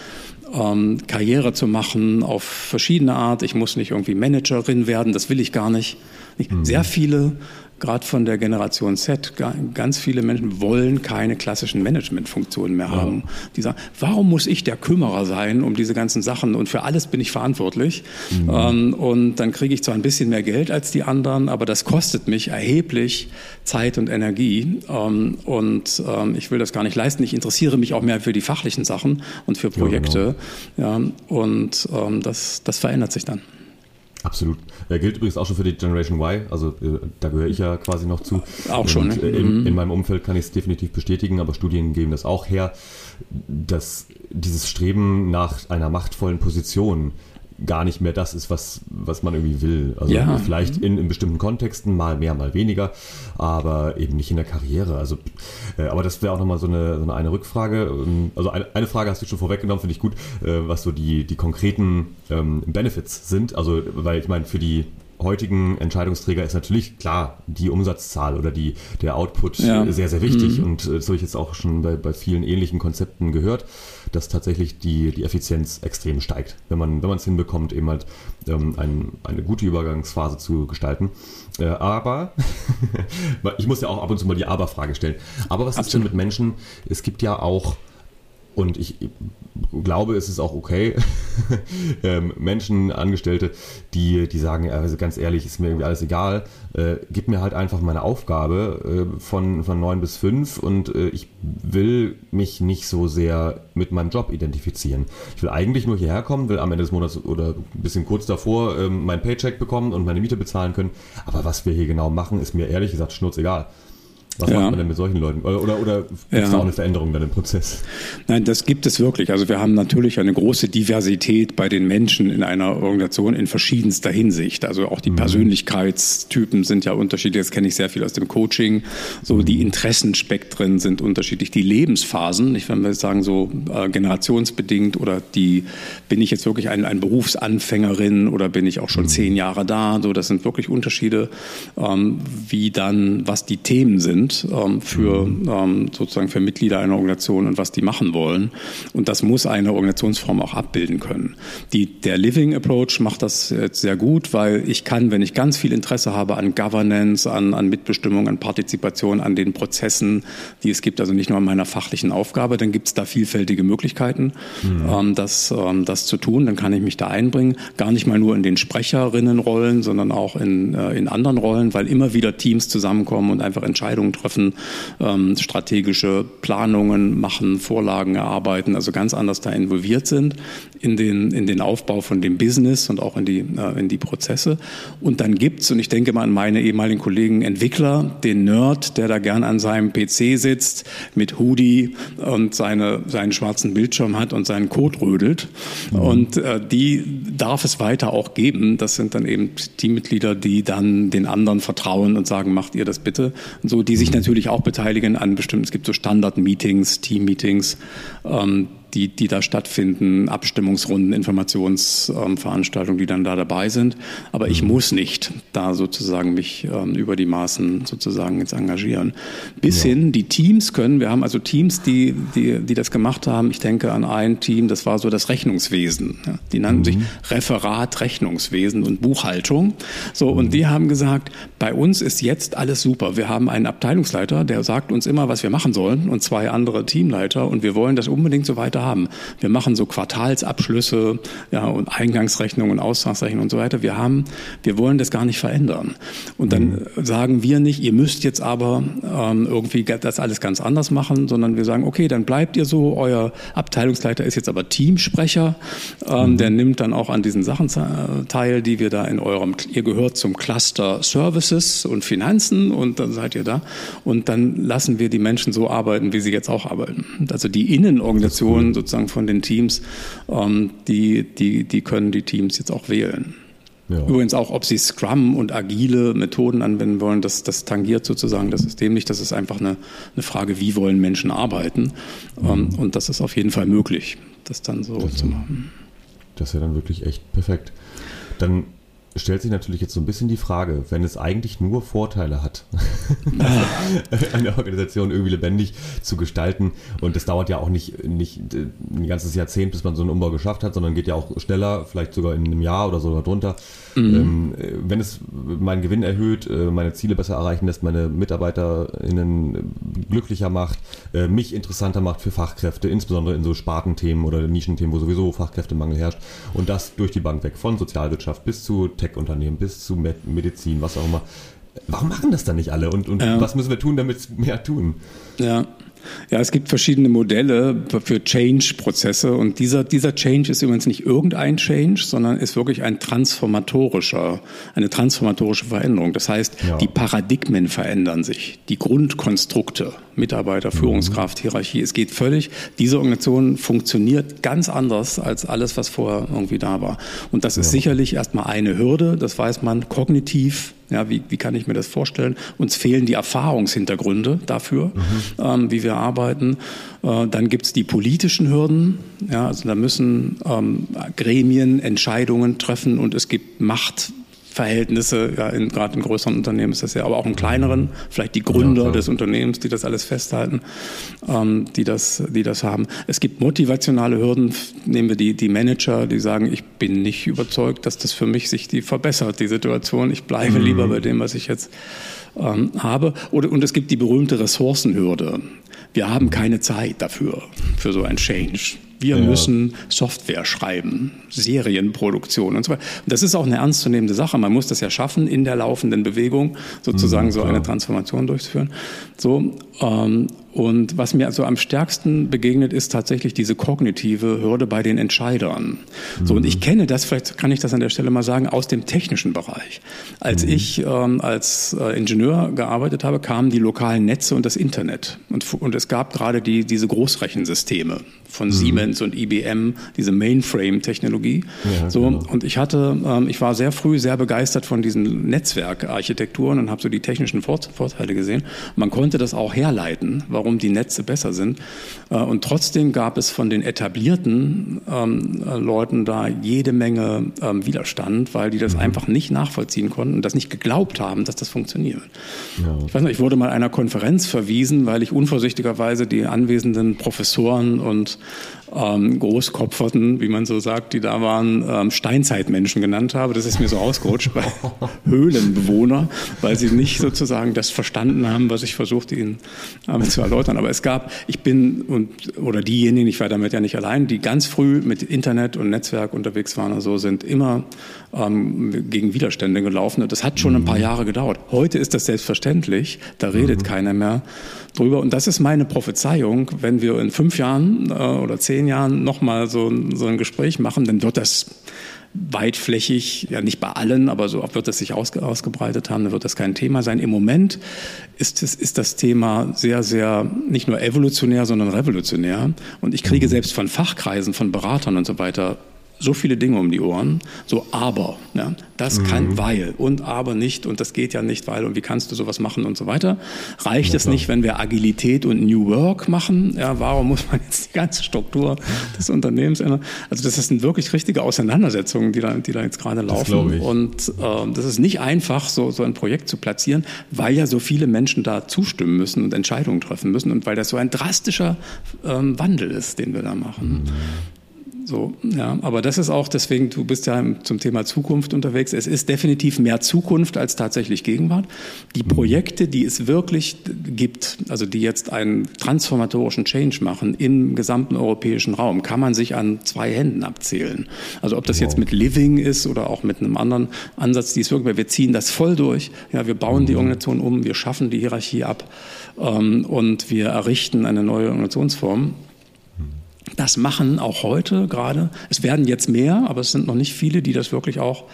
ähm, Karriere zu machen auf verschiedene Art. Ich muss nicht irgendwie Managerin werden, das will ich gar nicht. Mhm. Sehr viele gerade von der Generation Z, ganz viele Menschen wollen keine klassischen Managementfunktionen mehr haben. Ja. Die sagen, warum muss ich der Kümmerer sein um diese ganzen Sachen und für alles bin ich verantwortlich. Mhm. Ähm, und dann kriege ich zwar ein bisschen mehr Geld als die anderen, aber das kostet mich erheblich Zeit und Energie. Ähm, und ähm, ich will das gar nicht leisten. Ich interessiere mich auch mehr für die fachlichen Sachen und für Projekte. Ja, genau. Ja und ähm, das, das verändert sich dann. Absolut. Er gilt übrigens auch schon für die Generation Y, also äh, da gehöre ich ja quasi noch zu. Auch schon. Ne? Äh, in, mhm. in, meinem Umfeld kann ich es definitiv bestätigen, aber Studien geben das auch her, dass dieses Streben nach einer machtvollen Position gar nicht mehr das ist, was, was man irgendwie will. Also ja. vielleicht in, in bestimmten Kontexten mal mehr, mal weniger, aber eben nicht in der Karriere. Also, äh, aber das wäre auch nochmal so eine, so eine, eine Rückfrage. Ähm, also eine, eine Frage hast du schon vorweggenommen, finde ich gut, äh, was so die, die konkreten ähm, Benefits sind. Also, weil ich meine, für die heutigen Entscheidungsträger ist natürlich klar die Umsatzzahl oder die, der Output ja. sehr, sehr wichtig. Mhm. Und äh, das habe ich jetzt auch schon bei, bei vielen ähnlichen Konzepten gehört, dass tatsächlich die, die Effizienz extrem steigt, wenn man wenn man es hinbekommt, eben halt ähm, ein, eine gute Übergangsphase zu gestalten. Äh, aber ich muss ja auch ab und zu mal die Aber-Frage stellen. Aber was Absolut. ist denn mit Menschen? Es gibt ja auch und ich glaube, es ist auch okay, ähm, Menschen, Angestellte, die, die sagen, also ganz ehrlich, ist mir irgendwie alles egal, äh, gib mir halt einfach meine Aufgabe äh, von, von 9 bis 5 und äh, ich will mich nicht so sehr mit meinem Job identifizieren. Ich will eigentlich nur hierher kommen, will am Ende des Monats oder ein bisschen kurz davor ähm, mein Paycheck bekommen und meine Miete bezahlen können, aber was wir hier genau machen, ist mir ehrlich gesagt schnurzegal. Was ja. macht man denn mit solchen Leuten? Oder, oder, oder gibt es ja. da auch eine Veränderung dann im Prozess? Nein, das gibt es wirklich. Also wir haben natürlich eine große Diversität bei den Menschen in einer Organisation in verschiedenster Hinsicht. Also auch die mhm. Persönlichkeitstypen sind ja unterschiedlich. Das kenne ich sehr viel aus dem Coaching. So mhm. die Interessenspektren sind unterschiedlich. Die Lebensphasen, ich wenn wir sagen so äh, generationsbedingt oder die, bin ich jetzt wirklich ein, ein Berufsanfängerin oder bin ich auch schon mhm. zehn Jahre da? So, das sind wirklich Unterschiede, ähm, wie dann, was die Themen sind sind ähm, für ähm, sozusagen für Mitglieder einer Organisation und was die machen wollen. Und das muss eine Organisationsform auch abbilden können. Die, der Living Approach macht das jetzt sehr gut, weil ich kann, wenn ich ganz viel Interesse habe an Governance, an, an Mitbestimmung, an Partizipation, an den Prozessen, die es gibt, also nicht nur an meiner fachlichen Aufgabe, dann gibt es da vielfältige Möglichkeiten, mhm. ähm, das, ähm, das zu tun. Dann kann ich mich da einbringen, gar nicht mal nur in den Sprecherinnenrollen, sondern auch in, äh, in anderen Rollen, weil immer wieder Teams zusammenkommen und einfach Entscheidungen treffen, ähm, strategische Planungen machen, Vorlagen erarbeiten, also ganz anders da involviert sind in den, in den Aufbau von dem Business und auch in die, äh, in die Prozesse. Und dann gibt's und ich denke mal an meine ehemaligen Kollegen Entwickler, den Nerd, der da gern an seinem PC sitzt, mit Hoodie und seine, seinen schwarzen Bildschirm hat und seinen Code rödelt. Mhm. Und äh, die darf es weiter auch geben. Das sind dann eben Teammitglieder, die dann den anderen vertrauen und sagen, macht ihr das bitte. Und so, die sich mhm. natürlich auch beteiligen an bestimmten, es gibt so Standard-Meetings, Team-Meetings, ähm, die, die da stattfinden, Abstimmungsrunden, Informationsveranstaltungen, die dann da dabei sind. Aber ich mhm. muss nicht da sozusagen mich ähm, über die Maßen sozusagen jetzt engagieren. Bis ja. hin, die Teams können, wir haben also Teams, die, die, die das gemacht haben. Ich denke an ein Team, das war so das Rechnungswesen. Die nannten mhm. sich Referat Rechnungswesen und Buchhaltung. So, mhm. und die haben gesagt, bei uns ist jetzt alles super. Wir haben einen Abteilungsleiter, der sagt uns immer, was wir machen sollen und zwei andere Teamleiter und wir wollen das unbedingt so weiter haben. Wir machen so Quartalsabschlüsse ja, und Eingangsrechnungen und Austragsrechnungen und so weiter. Wir haben, wir wollen das gar nicht verändern. Und dann mhm. sagen wir nicht, ihr müsst jetzt aber ähm, irgendwie das alles ganz anders machen, sondern wir sagen, okay, dann bleibt ihr so. Euer Abteilungsleiter ist jetzt aber Teamsprecher. Ähm, mhm. Der nimmt dann auch an diesen Sachen teil, die wir da in eurem, ihr gehört zum Cluster Services und Finanzen und dann seid ihr da. Und dann lassen wir die Menschen so arbeiten, wie sie jetzt auch arbeiten. Also die Innenorganisation sozusagen von den Teams, ähm, die, die, die können die Teams jetzt auch wählen. Ja. Übrigens auch, ob sie Scrum und agile Methoden anwenden wollen, das, das tangiert sozusagen das System nicht. Das ist einfach eine, eine Frage, wie wollen Menschen arbeiten. Ähm, mhm. und das ist auf jeden Fall möglich, das dann so das zu machen. Das ist ja dann wirklich echt perfekt. Dann stellt sich natürlich jetzt so ein bisschen die Frage, wenn es eigentlich nur Vorteile hat, eine Organisation irgendwie lebendig zu gestalten und das dauert ja auch nicht, nicht ein ganzes Jahrzehnt, bis man so einen Umbau geschafft hat, sondern geht ja auch schneller, vielleicht sogar in einem Jahr oder so darunter. Mhm. Ähm, wenn es meinen Gewinn erhöht, äh, meine Ziele besser erreichen lässt, meine MitarbeiterInnen glücklicher macht, äh, mich interessanter macht für Fachkräfte, insbesondere in so Spartenthemen oder Nischenthemen, wo sowieso Fachkräftemangel herrscht und das durch die Bank weg, von Sozialwirtschaft bis zu Tech-Unternehmen bis zu Medizin, was auch immer. Warum machen das dann nicht alle und, und ja. was müssen wir tun, damit es mehr tun? Ja. Ja, es gibt verschiedene Modelle für Change-Prozesse und dieser, dieser Change ist übrigens nicht irgendein Change, sondern ist wirklich ein transformatorischer, eine transformatorische Veränderung. Das heißt, ja. die Paradigmen verändern sich, die Grundkonstrukte, Mitarbeiter, Führungskraft, mhm. Hierarchie, es geht völlig, diese Organisation funktioniert ganz anders als alles, was vorher irgendwie da war. Und das ist ja. sicherlich erstmal eine Hürde, das weiß man kognitiv, ja, wie, wie kann ich mir das vorstellen? Uns fehlen die Erfahrungshintergründe dafür, mhm. ähm, wie wir arbeiten. Äh, dann gibt's die politischen Hürden. Ja, also da müssen ähm, Gremien Entscheidungen treffen und es gibt Macht. Verhältnisse, ja, in, gerade in größeren Unternehmen ist das ja, aber auch in kleineren, vielleicht die Gründer ja, des Unternehmens, die das alles festhalten, ähm, die, das, die das haben. Es gibt motivationale Hürden, nehmen wir die, die Manager, die sagen, ich bin nicht überzeugt, dass das für mich sich die verbessert, die Situation. Ich bleibe mhm. lieber bei dem, was ich jetzt ähm, habe. Oder, und es gibt die berühmte Ressourcenhürde. Wir haben keine Zeit dafür, für so ein Change. Wir ja. müssen Software schreiben, Serienproduktion und so weiter. Und das ist auch eine ernstzunehmende Sache. Man muss das ja schaffen, in der laufenden Bewegung sozusagen mhm, so eine Transformation durchzuführen. So, ähm, und was mir also am stärksten begegnet, ist tatsächlich diese kognitive Hürde bei den Entscheidern. So, und ich mhm. kenne das, vielleicht kann ich das an der Stelle mal sagen, aus dem technischen Bereich. Als mhm. ich ähm, als äh, Ingenieur gearbeitet habe, kamen die lokalen Netze und das Internet. Und, und es gab gerade die, diese Großrechensysteme von mhm. Siemens und IBM, diese Mainframe-Technologie. Ja, so, genau. und ich hatte, ähm, ich war sehr früh sehr begeistert von diesen Netzwerkarchitekturen und habe so die technischen Vorteile gesehen. Man konnte das auch herleiten, warum warum die Netze besser sind. Äh, und trotzdem gab es von den etablierten ähm, äh, Leuten da jede Menge ähm, Widerstand, weil die das mhm. einfach nicht nachvollziehen konnten und das nicht geglaubt haben, dass das funktioniert. Ja. Ich weiß nicht, ich wurde mal einer Konferenz verwiesen, weil ich unvorsichtigerweise die anwesenden Professoren und ähm, Großkopferten, wie man so sagt, die da waren, ähm, Steinzeitmenschen genannt habe. Das ist mir so ausgerutscht bei Höhlenbewohner, weil sie nicht sozusagen das verstanden haben, was ich versuchte ihnen ähm, zu erläutern. Aber es gab, ich bin und oder diejenigen, ich war damit ja nicht allein, die ganz früh mit Internet und Netzwerk unterwegs waren und so, sind immer ähm, gegen Widerstände gelaufen. Und das hat schon ein paar mhm. Jahre gedauert. Heute ist das selbstverständlich, da redet mhm. keiner mehr drüber. Und das ist meine Prophezeiung, wenn wir in fünf Jahren äh, oder zehn Jahren nochmal so, so ein Gespräch machen, dann wird das weitflächig, ja nicht bei allen, aber so wird es sich ausge, ausgebreitet haben, dann wird das kein Thema sein. Im Moment ist, es, ist das Thema sehr, sehr nicht nur evolutionär, sondern revolutionär. Und ich kriege selbst von Fachkreisen, von Beratern und so weiter so viele Dinge um die Ohren, so aber, ja, das mhm. kann, weil und aber nicht und das geht ja nicht, weil und wie kannst du sowas machen und so weiter. Reicht ja, es nicht, wenn wir Agilität und New Work machen? Ja, warum muss man jetzt die ganze Struktur des Unternehmens ändern? Also das sind wirklich richtige Auseinandersetzungen, die da, die da jetzt gerade laufen und äh, das ist nicht einfach, so, so ein Projekt zu platzieren, weil ja so viele Menschen da zustimmen müssen und Entscheidungen treffen müssen und weil das so ein drastischer ähm, Wandel ist, den wir da machen. Mhm. So, ja, aber das ist auch deswegen, du bist ja zum Thema Zukunft unterwegs. Es ist definitiv mehr Zukunft als tatsächlich Gegenwart. Die Projekte, die es wirklich gibt, also die jetzt einen transformatorischen Change machen im gesamten europäischen Raum, kann man sich an zwei Händen abzählen. Also ob das jetzt mit Living ist oder auch mit einem anderen Ansatz, die ist wirklich, wir ziehen das voll durch. Ja, wir bauen die mhm. Organisation um, wir schaffen die Hierarchie ab ähm, und wir errichten eine neue Organisationsform. Das machen auch heute gerade. Es werden jetzt mehr, aber es sind noch nicht viele, die das wirklich auch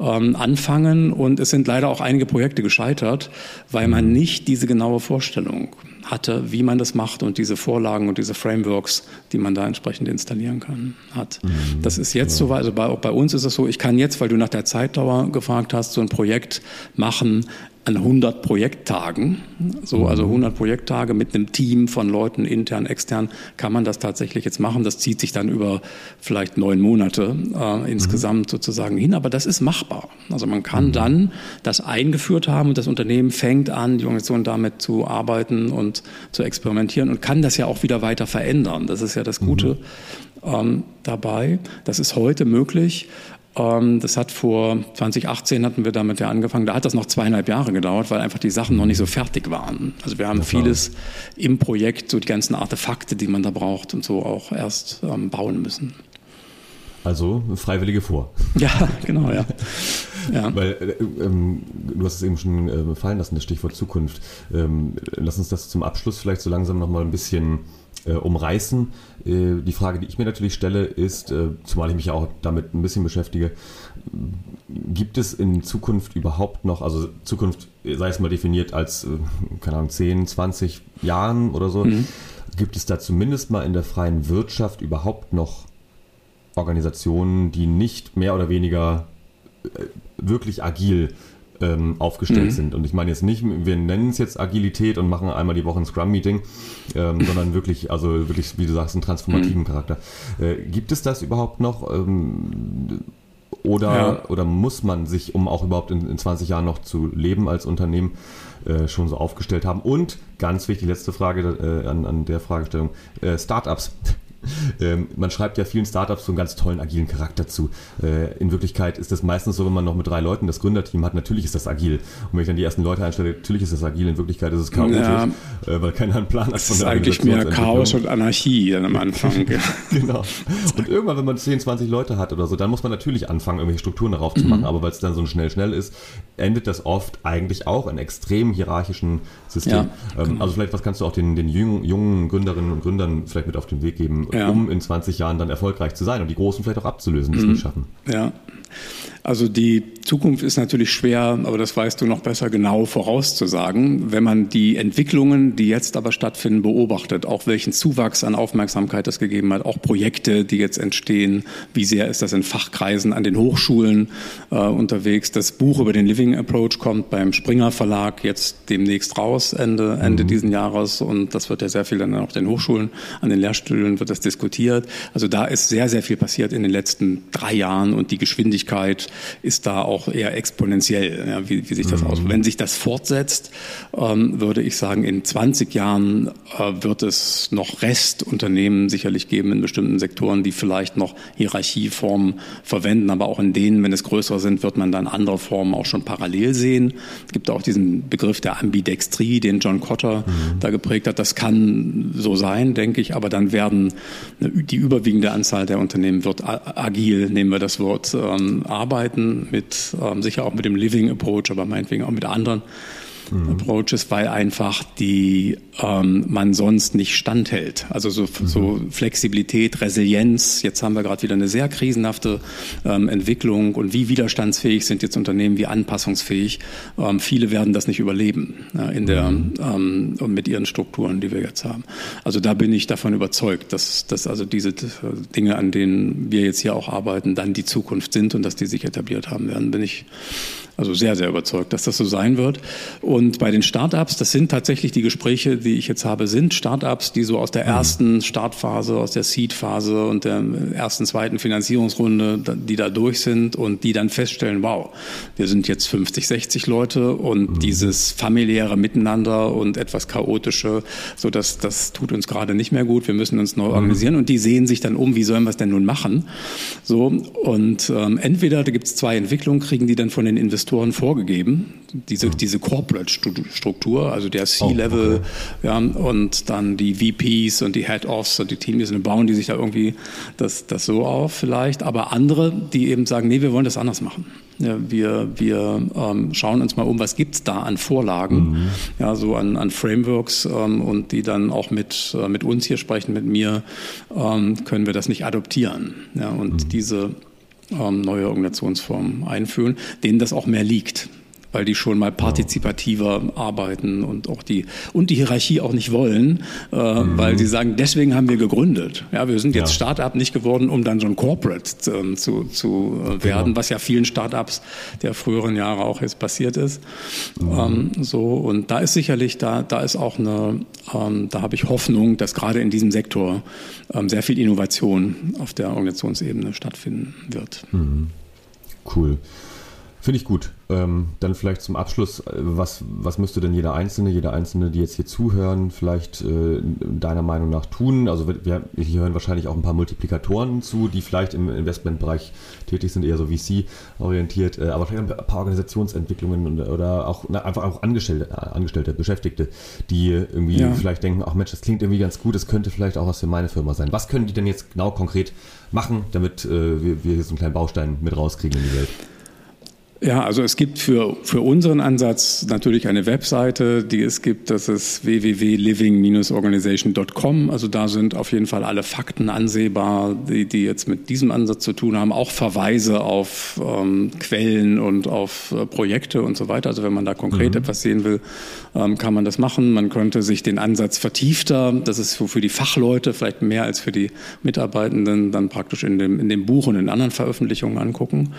ähm, anfangen. Und es sind leider auch einige Projekte gescheitert, weil man nicht diese genaue Vorstellung hatte, wie man das macht und diese Vorlagen und diese Frameworks, die man da entsprechend installieren kann, hat. Mhm. Das ist jetzt ja. so, also bei, auch bei uns ist es so, ich kann jetzt, weil du nach der Zeitdauer gefragt hast, so ein Projekt machen, an 100 Projekttagen, so also 100 Projekttage mit einem Team von Leuten intern, extern, kann man das tatsächlich jetzt machen. Das zieht sich dann über vielleicht neun Monate äh, insgesamt mhm. sozusagen hin, aber das ist machbar. Also man kann mhm. dann das eingeführt haben und das Unternehmen fängt an, die Organisation damit zu arbeiten und zu experimentieren und kann das ja auch wieder weiter verändern. Das ist ja das Gute. Mhm. Ähm, dabei. Das ist heute möglich. Ähm, das hat vor 2018 hatten wir damit ja angefangen. Da hat das noch zweieinhalb Jahre gedauert, weil einfach die Sachen noch nicht so fertig waren. Also wir haben das vieles im Projekt, so die ganzen Artefakte, die man da braucht und so auch erst ähm, bauen müssen. Also Freiwillige vor. Ja, genau, ja. ja. Weil äh, ähm, du hast es eben schon äh, fallen lassen, das Stichwort Zukunft. Ähm, lass uns das zum Abschluss vielleicht so langsam nochmal ein bisschen äh, umreißen. Äh, die Frage, die ich mir natürlich stelle, ist, äh, zumal ich mich auch damit ein bisschen beschäftige, gibt es in Zukunft überhaupt noch, also Zukunft sei es mal definiert als, äh, keine Ahnung, 10, 20 Jahren oder so, mhm. gibt es da zumindest mal in der freien Wirtschaft überhaupt noch Organisationen, die nicht mehr oder weniger äh, wirklich agil ähm, aufgestellt mhm. sind. Und ich meine jetzt nicht, wir nennen es jetzt Agilität und machen einmal die Woche ein Scrum-Meeting, ähm, sondern wirklich, also wirklich, wie du sagst, einen transformativen mhm. Charakter. Äh, gibt es das überhaupt noch? Ähm, oder, ja. oder muss man sich, um auch überhaupt in, in 20 Jahren noch zu leben als Unternehmen, äh, schon so aufgestellt haben? Und ganz wichtig, letzte Frage äh, an, an der Fragestellung, äh, Startups. Ähm, man schreibt ja vielen Startups so einen ganz tollen agilen Charakter zu. Äh, in Wirklichkeit ist das meistens so, wenn man noch mit drei Leuten das Gründerteam hat, natürlich ist das agil. Und wenn ich dann die ersten Leute einstelle, natürlich ist das agil. In Wirklichkeit ist es chaotisch, ja, äh, weil keiner einen Plan hat. Das ist eigentlich mehr Chaos und Anarchie dann am Anfang. genau. Und irgendwann, wenn man 10, 20 Leute hat oder so, dann muss man natürlich anfangen, irgendwelche Strukturen darauf zu machen. Mhm. Aber weil es dann so schnell, schnell ist, endet das oft eigentlich auch in extrem hierarchischen Systemen. Ja, ähm, genau. Also vielleicht, was kannst du auch den, den jungen, jungen Gründerinnen und Gründern vielleicht mit auf den Weg geben? Ja. um in 20 Jahren dann erfolgreich zu sein und die Großen vielleicht auch abzulösen, die es mhm. nicht schaffen. Ja. Also die Zukunft ist natürlich schwer, aber das weißt du noch besser genau vorauszusagen, wenn man die Entwicklungen, die jetzt aber stattfinden, beobachtet, auch welchen Zuwachs an Aufmerksamkeit das gegeben hat, auch Projekte, die jetzt entstehen, wie sehr ist das in Fachkreisen an den Hochschulen äh, unterwegs. Das Buch über den Living Approach kommt beim Springer Verlag jetzt demnächst raus, Ende, Ende mhm. diesen Jahres und das wird ja sehr viel dann auf den Hochschulen, an den Lehrstühlen wird das diskutiert. Also da ist sehr, sehr viel passiert in den letzten drei Jahren und die Geschwindigkeit ist da auch eher exponentiell, ja, wie, wie, sich das mhm. aus. Wenn sich das fortsetzt, ähm, würde ich sagen, in 20 Jahren äh, wird es noch Restunternehmen sicherlich geben in bestimmten Sektoren, die vielleicht noch Hierarchieformen verwenden, aber auch in denen, wenn es größer sind, wird man dann andere Formen auch schon parallel sehen. Es gibt auch diesen Begriff der Ambidextrie, den John Cotter mhm. da geprägt hat. Das kann so sein, denke ich, aber dann werden die überwiegende Anzahl der Unternehmen wird agil, nehmen wir das Wort, ähm, arbeiten mit ähm, sicher auch mit dem Living Approach, aber meinetwegen auch mit anderen. Approaches, weil einfach die ähm, man sonst nicht standhält. Also so, mhm. so Flexibilität, Resilienz. Jetzt haben wir gerade wieder eine sehr krisenhafte ähm, Entwicklung und wie widerstandsfähig sind jetzt Unternehmen, wie anpassungsfähig. Ähm, viele werden das nicht überleben äh, in der mhm. ähm, mit ihren Strukturen, die wir jetzt haben. Also da bin ich davon überzeugt, dass, dass also diese Dinge, an denen wir jetzt hier auch arbeiten, dann die Zukunft sind und dass die sich etabliert haben werden, bin ich also sehr, sehr überzeugt, dass das so sein wird. Und bei den Startups, das sind tatsächlich die Gespräche, die ich jetzt habe, sind Startups, die so aus der mhm. ersten Startphase, aus der Seed-Phase und der ersten, zweiten Finanzierungsrunde, die da durch sind und die dann feststellen, wow, wir sind jetzt 50, 60 Leute und mhm. dieses familiäre Miteinander und etwas chaotische, so dass das tut uns gerade nicht mehr gut. Wir müssen uns neu mhm. organisieren und die sehen sich dann um, wie sollen wir es denn nun machen? So und ähm, entweder da gibt es zwei Entwicklungen, kriegen die dann von den Investoren vorgegeben, diese, diese Corporate-Struktur, also der C-Level, oh, okay. ja, und dann die VPs und die Head-Offs und die Teams, und bauen die sich da irgendwie das, das so auf vielleicht. Aber andere, die eben sagen, nee, wir wollen das anders machen. Ja, wir wir ähm, schauen uns mal um, was gibt's da an Vorlagen, mhm. ja, so an, an Frameworks ähm, und die dann auch mit, äh, mit uns hier sprechen, mit mir, ähm, können wir das nicht adoptieren. Ja, und mhm. diese ähm, neue Organisationsformen einführen, denen das auch mehr liegt weil die schon mal partizipativer arbeiten und auch die und die Hierarchie auch nicht wollen, äh, mhm. weil sie sagen, deswegen haben wir gegründet. Ja, wir sind jetzt ja. Startup nicht geworden, um dann so ein Corporate äh, zu, zu äh, werden, genau. was ja vielen Startups der früheren Jahre auch jetzt passiert ist. Mhm. Ähm, so und da ist sicherlich da da ist auch eine ähm, da habe ich Hoffnung, dass gerade in diesem Sektor ähm, sehr viel Innovation auf der Organisationsebene stattfinden wird. Mhm. Cool. Finde ich gut. Ähm, dann vielleicht zum Abschluss, äh, was, was müsste denn jeder Einzelne, jeder Einzelne, die jetzt hier zuhören, vielleicht äh, deiner Meinung nach tun? Also wir, hier hören wahrscheinlich auch ein paar Multiplikatoren zu, die vielleicht im Investmentbereich tätig sind, eher so VC-orientiert, äh, aber vielleicht ein paar Organisationsentwicklungen oder auch na, einfach auch Angestellte, äh, Angestellte, Beschäftigte, die irgendwie ja. vielleicht denken, ach Mensch, das klingt irgendwie ganz gut, das könnte vielleicht auch was für meine Firma sein. Was können die denn jetzt genau konkret machen, damit äh, wir, wir hier so einen kleinen Baustein mit rauskriegen in die Welt? Ja, also es gibt für, für unseren Ansatz natürlich eine Webseite, die es gibt, das ist www.living-organization.com. Also da sind auf jeden Fall alle Fakten ansehbar, die, die jetzt mit diesem Ansatz zu tun haben, auch Verweise auf ähm, Quellen und auf äh, Projekte und so weiter. Also wenn man da konkret mhm. etwas sehen will, ähm, kann man das machen. Man könnte sich den Ansatz vertiefter, das ist für, für die Fachleute vielleicht mehr als für die Mitarbeitenden, dann praktisch in dem, in dem Buch und in anderen Veröffentlichungen angucken.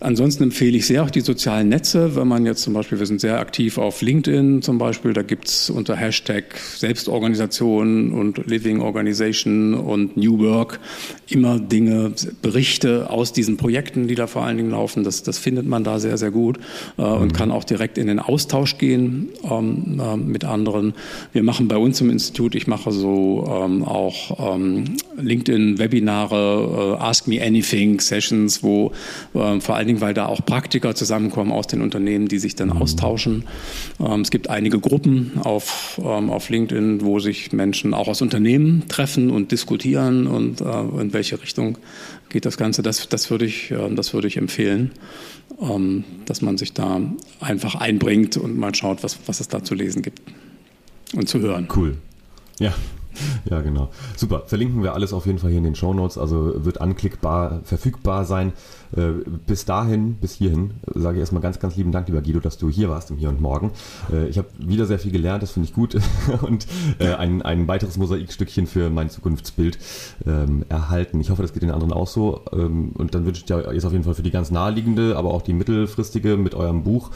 Ansonsten empfehle ich sehr auch die sozialen Netze. Wenn man jetzt zum Beispiel, wir sind sehr aktiv auf LinkedIn zum Beispiel, da gibt's unter Hashtag Selbstorganisation und Living Organization und New Work immer Dinge, Berichte aus diesen Projekten, die da vor allen Dingen laufen. Das, das findet man da sehr, sehr gut äh, und mhm. kann auch direkt in den Austausch gehen ähm, äh, mit anderen. Wir machen bei uns im Institut, ich mache so ähm, auch ähm, LinkedIn-Webinare, äh, Ask Me Anything Sessions, wo äh, vor allen Dingen, weil da auch Praktiker zusammenkommen aus den Unternehmen, die sich dann mhm. austauschen. Ähm, es gibt einige Gruppen auf, ähm, auf LinkedIn, wo sich Menschen auch aus Unternehmen treffen und diskutieren und äh, in welche Richtung geht das Ganze. Das, das, würde, ich, äh, das würde ich empfehlen, ähm, dass man sich da einfach einbringt und mal schaut, was, was es da zu lesen gibt und zu hören. Cool. Ja, ja, genau. Super. Verlinken wir alles auf jeden Fall hier in den Show Notes. Also wird anklickbar, verfügbar sein. Äh, bis dahin, bis hierhin, sage ich erstmal ganz, ganz lieben Dank, lieber Guido, dass du hier warst im Hier und Morgen. Äh, ich habe wieder sehr viel gelernt, das finde ich gut. und äh, ein, ein weiteres Mosaikstückchen für mein Zukunftsbild ähm, erhalten. Ich hoffe, das geht den anderen auch so. Ähm, und dann wünsche ich dir jetzt auf jeden Fall für die ganz naheliegende, aber auch die mittelfristige mit eurem Buch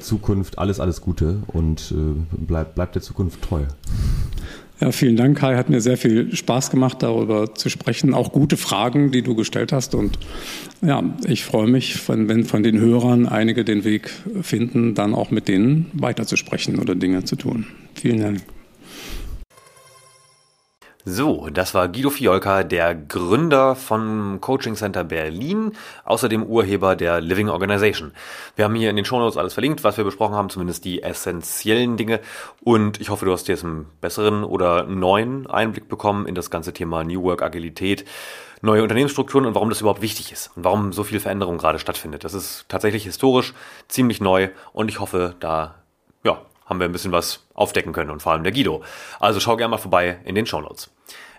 Zukunft alles, alles Gute und bleibt bleib der Zukunft treu. Ja, vielen Dank, Kai. Hat mir sehr viel Spaß gemacht, darüber zu sprechen. Auch gute Fragen, die du gestellt hast. Und ja, ich freue mich, wenn von den Hörern einige den Weg finden, dann auch mit denen weiterzusprechen oder Dinge zu tun. Vielen Dank. So, das war Guido Fiolka, der Gründer vom Coaching Center Berlin, außerdem Urheber der Living Organization. Wir haben hier in den Shownotes alles verlinkt, was wir besprochen haben, zumindest die essentiellen Dinge. Und ich hoffe, du hast jetzt einen besseren oder neuen Einblick bekommen in das ganze Thema New Work, Agilität, neue Unternehmensstrukturen und warum das überhaupt wichtig ist und warum so viel Veränderung gerade stattfindet. Das ist tatsächlich historisch ziemlich neu und ich hoffe, da ja, haben wir ein bisschen was aufdecken können und vor allem der Guido. Also schau gerne mal vorbei in den Shownotes.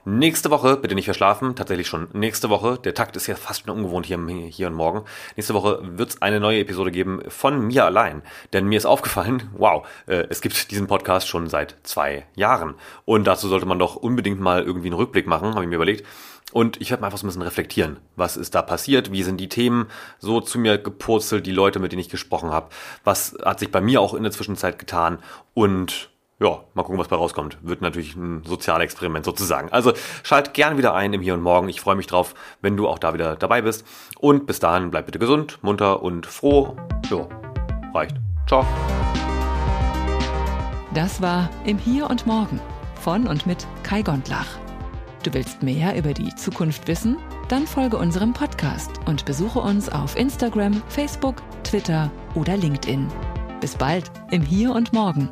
Nächste Woche, bitte nicht verschlafen, tatsächlich schon nächste Woche, der Takt ist ja fast wieder ungewohnt hier, hier und morgen. Nächste Woche wird es eine neue Episode geben von mir allein. Denn mir ist aufgefallen, wow, äh, es gibt diesen Podcast schon seit zwei Jahren. Und dazu sollte man doch unbedingt mal irgendwie einen Rückblick machen, habe ich mir überlegt. Und ich werde mal einfach so ein bisschen reflektieren. Was ist da passiert? Wie sind die Themen so zu mir gepurzelt, die Leute, mit denen ich gesprochen habe? Was hat sich bei mir auch in der Zwischenzeit getan? Und ja, mal gucken, was bei rauskommt. Wird natürlich ein Sozialexperiment sozusagen. Also schalt gern wieder ein im Hier und Morgen. Ich freue mich drauf, wenn du auch da wieder dabei bist. Und bis dahin bleib bitte gesund, munter und froh. Ja, reicht. Ciao. Das war im Hier und Morgen von und mit Kai Gondlach. Du willst mehr über die Zukunft wissen? Dann folge unserem Podcast und besuche uns auf Instagram, Facebook, Twitter oder LinkedIn. Bis bald im Hier und Morgen.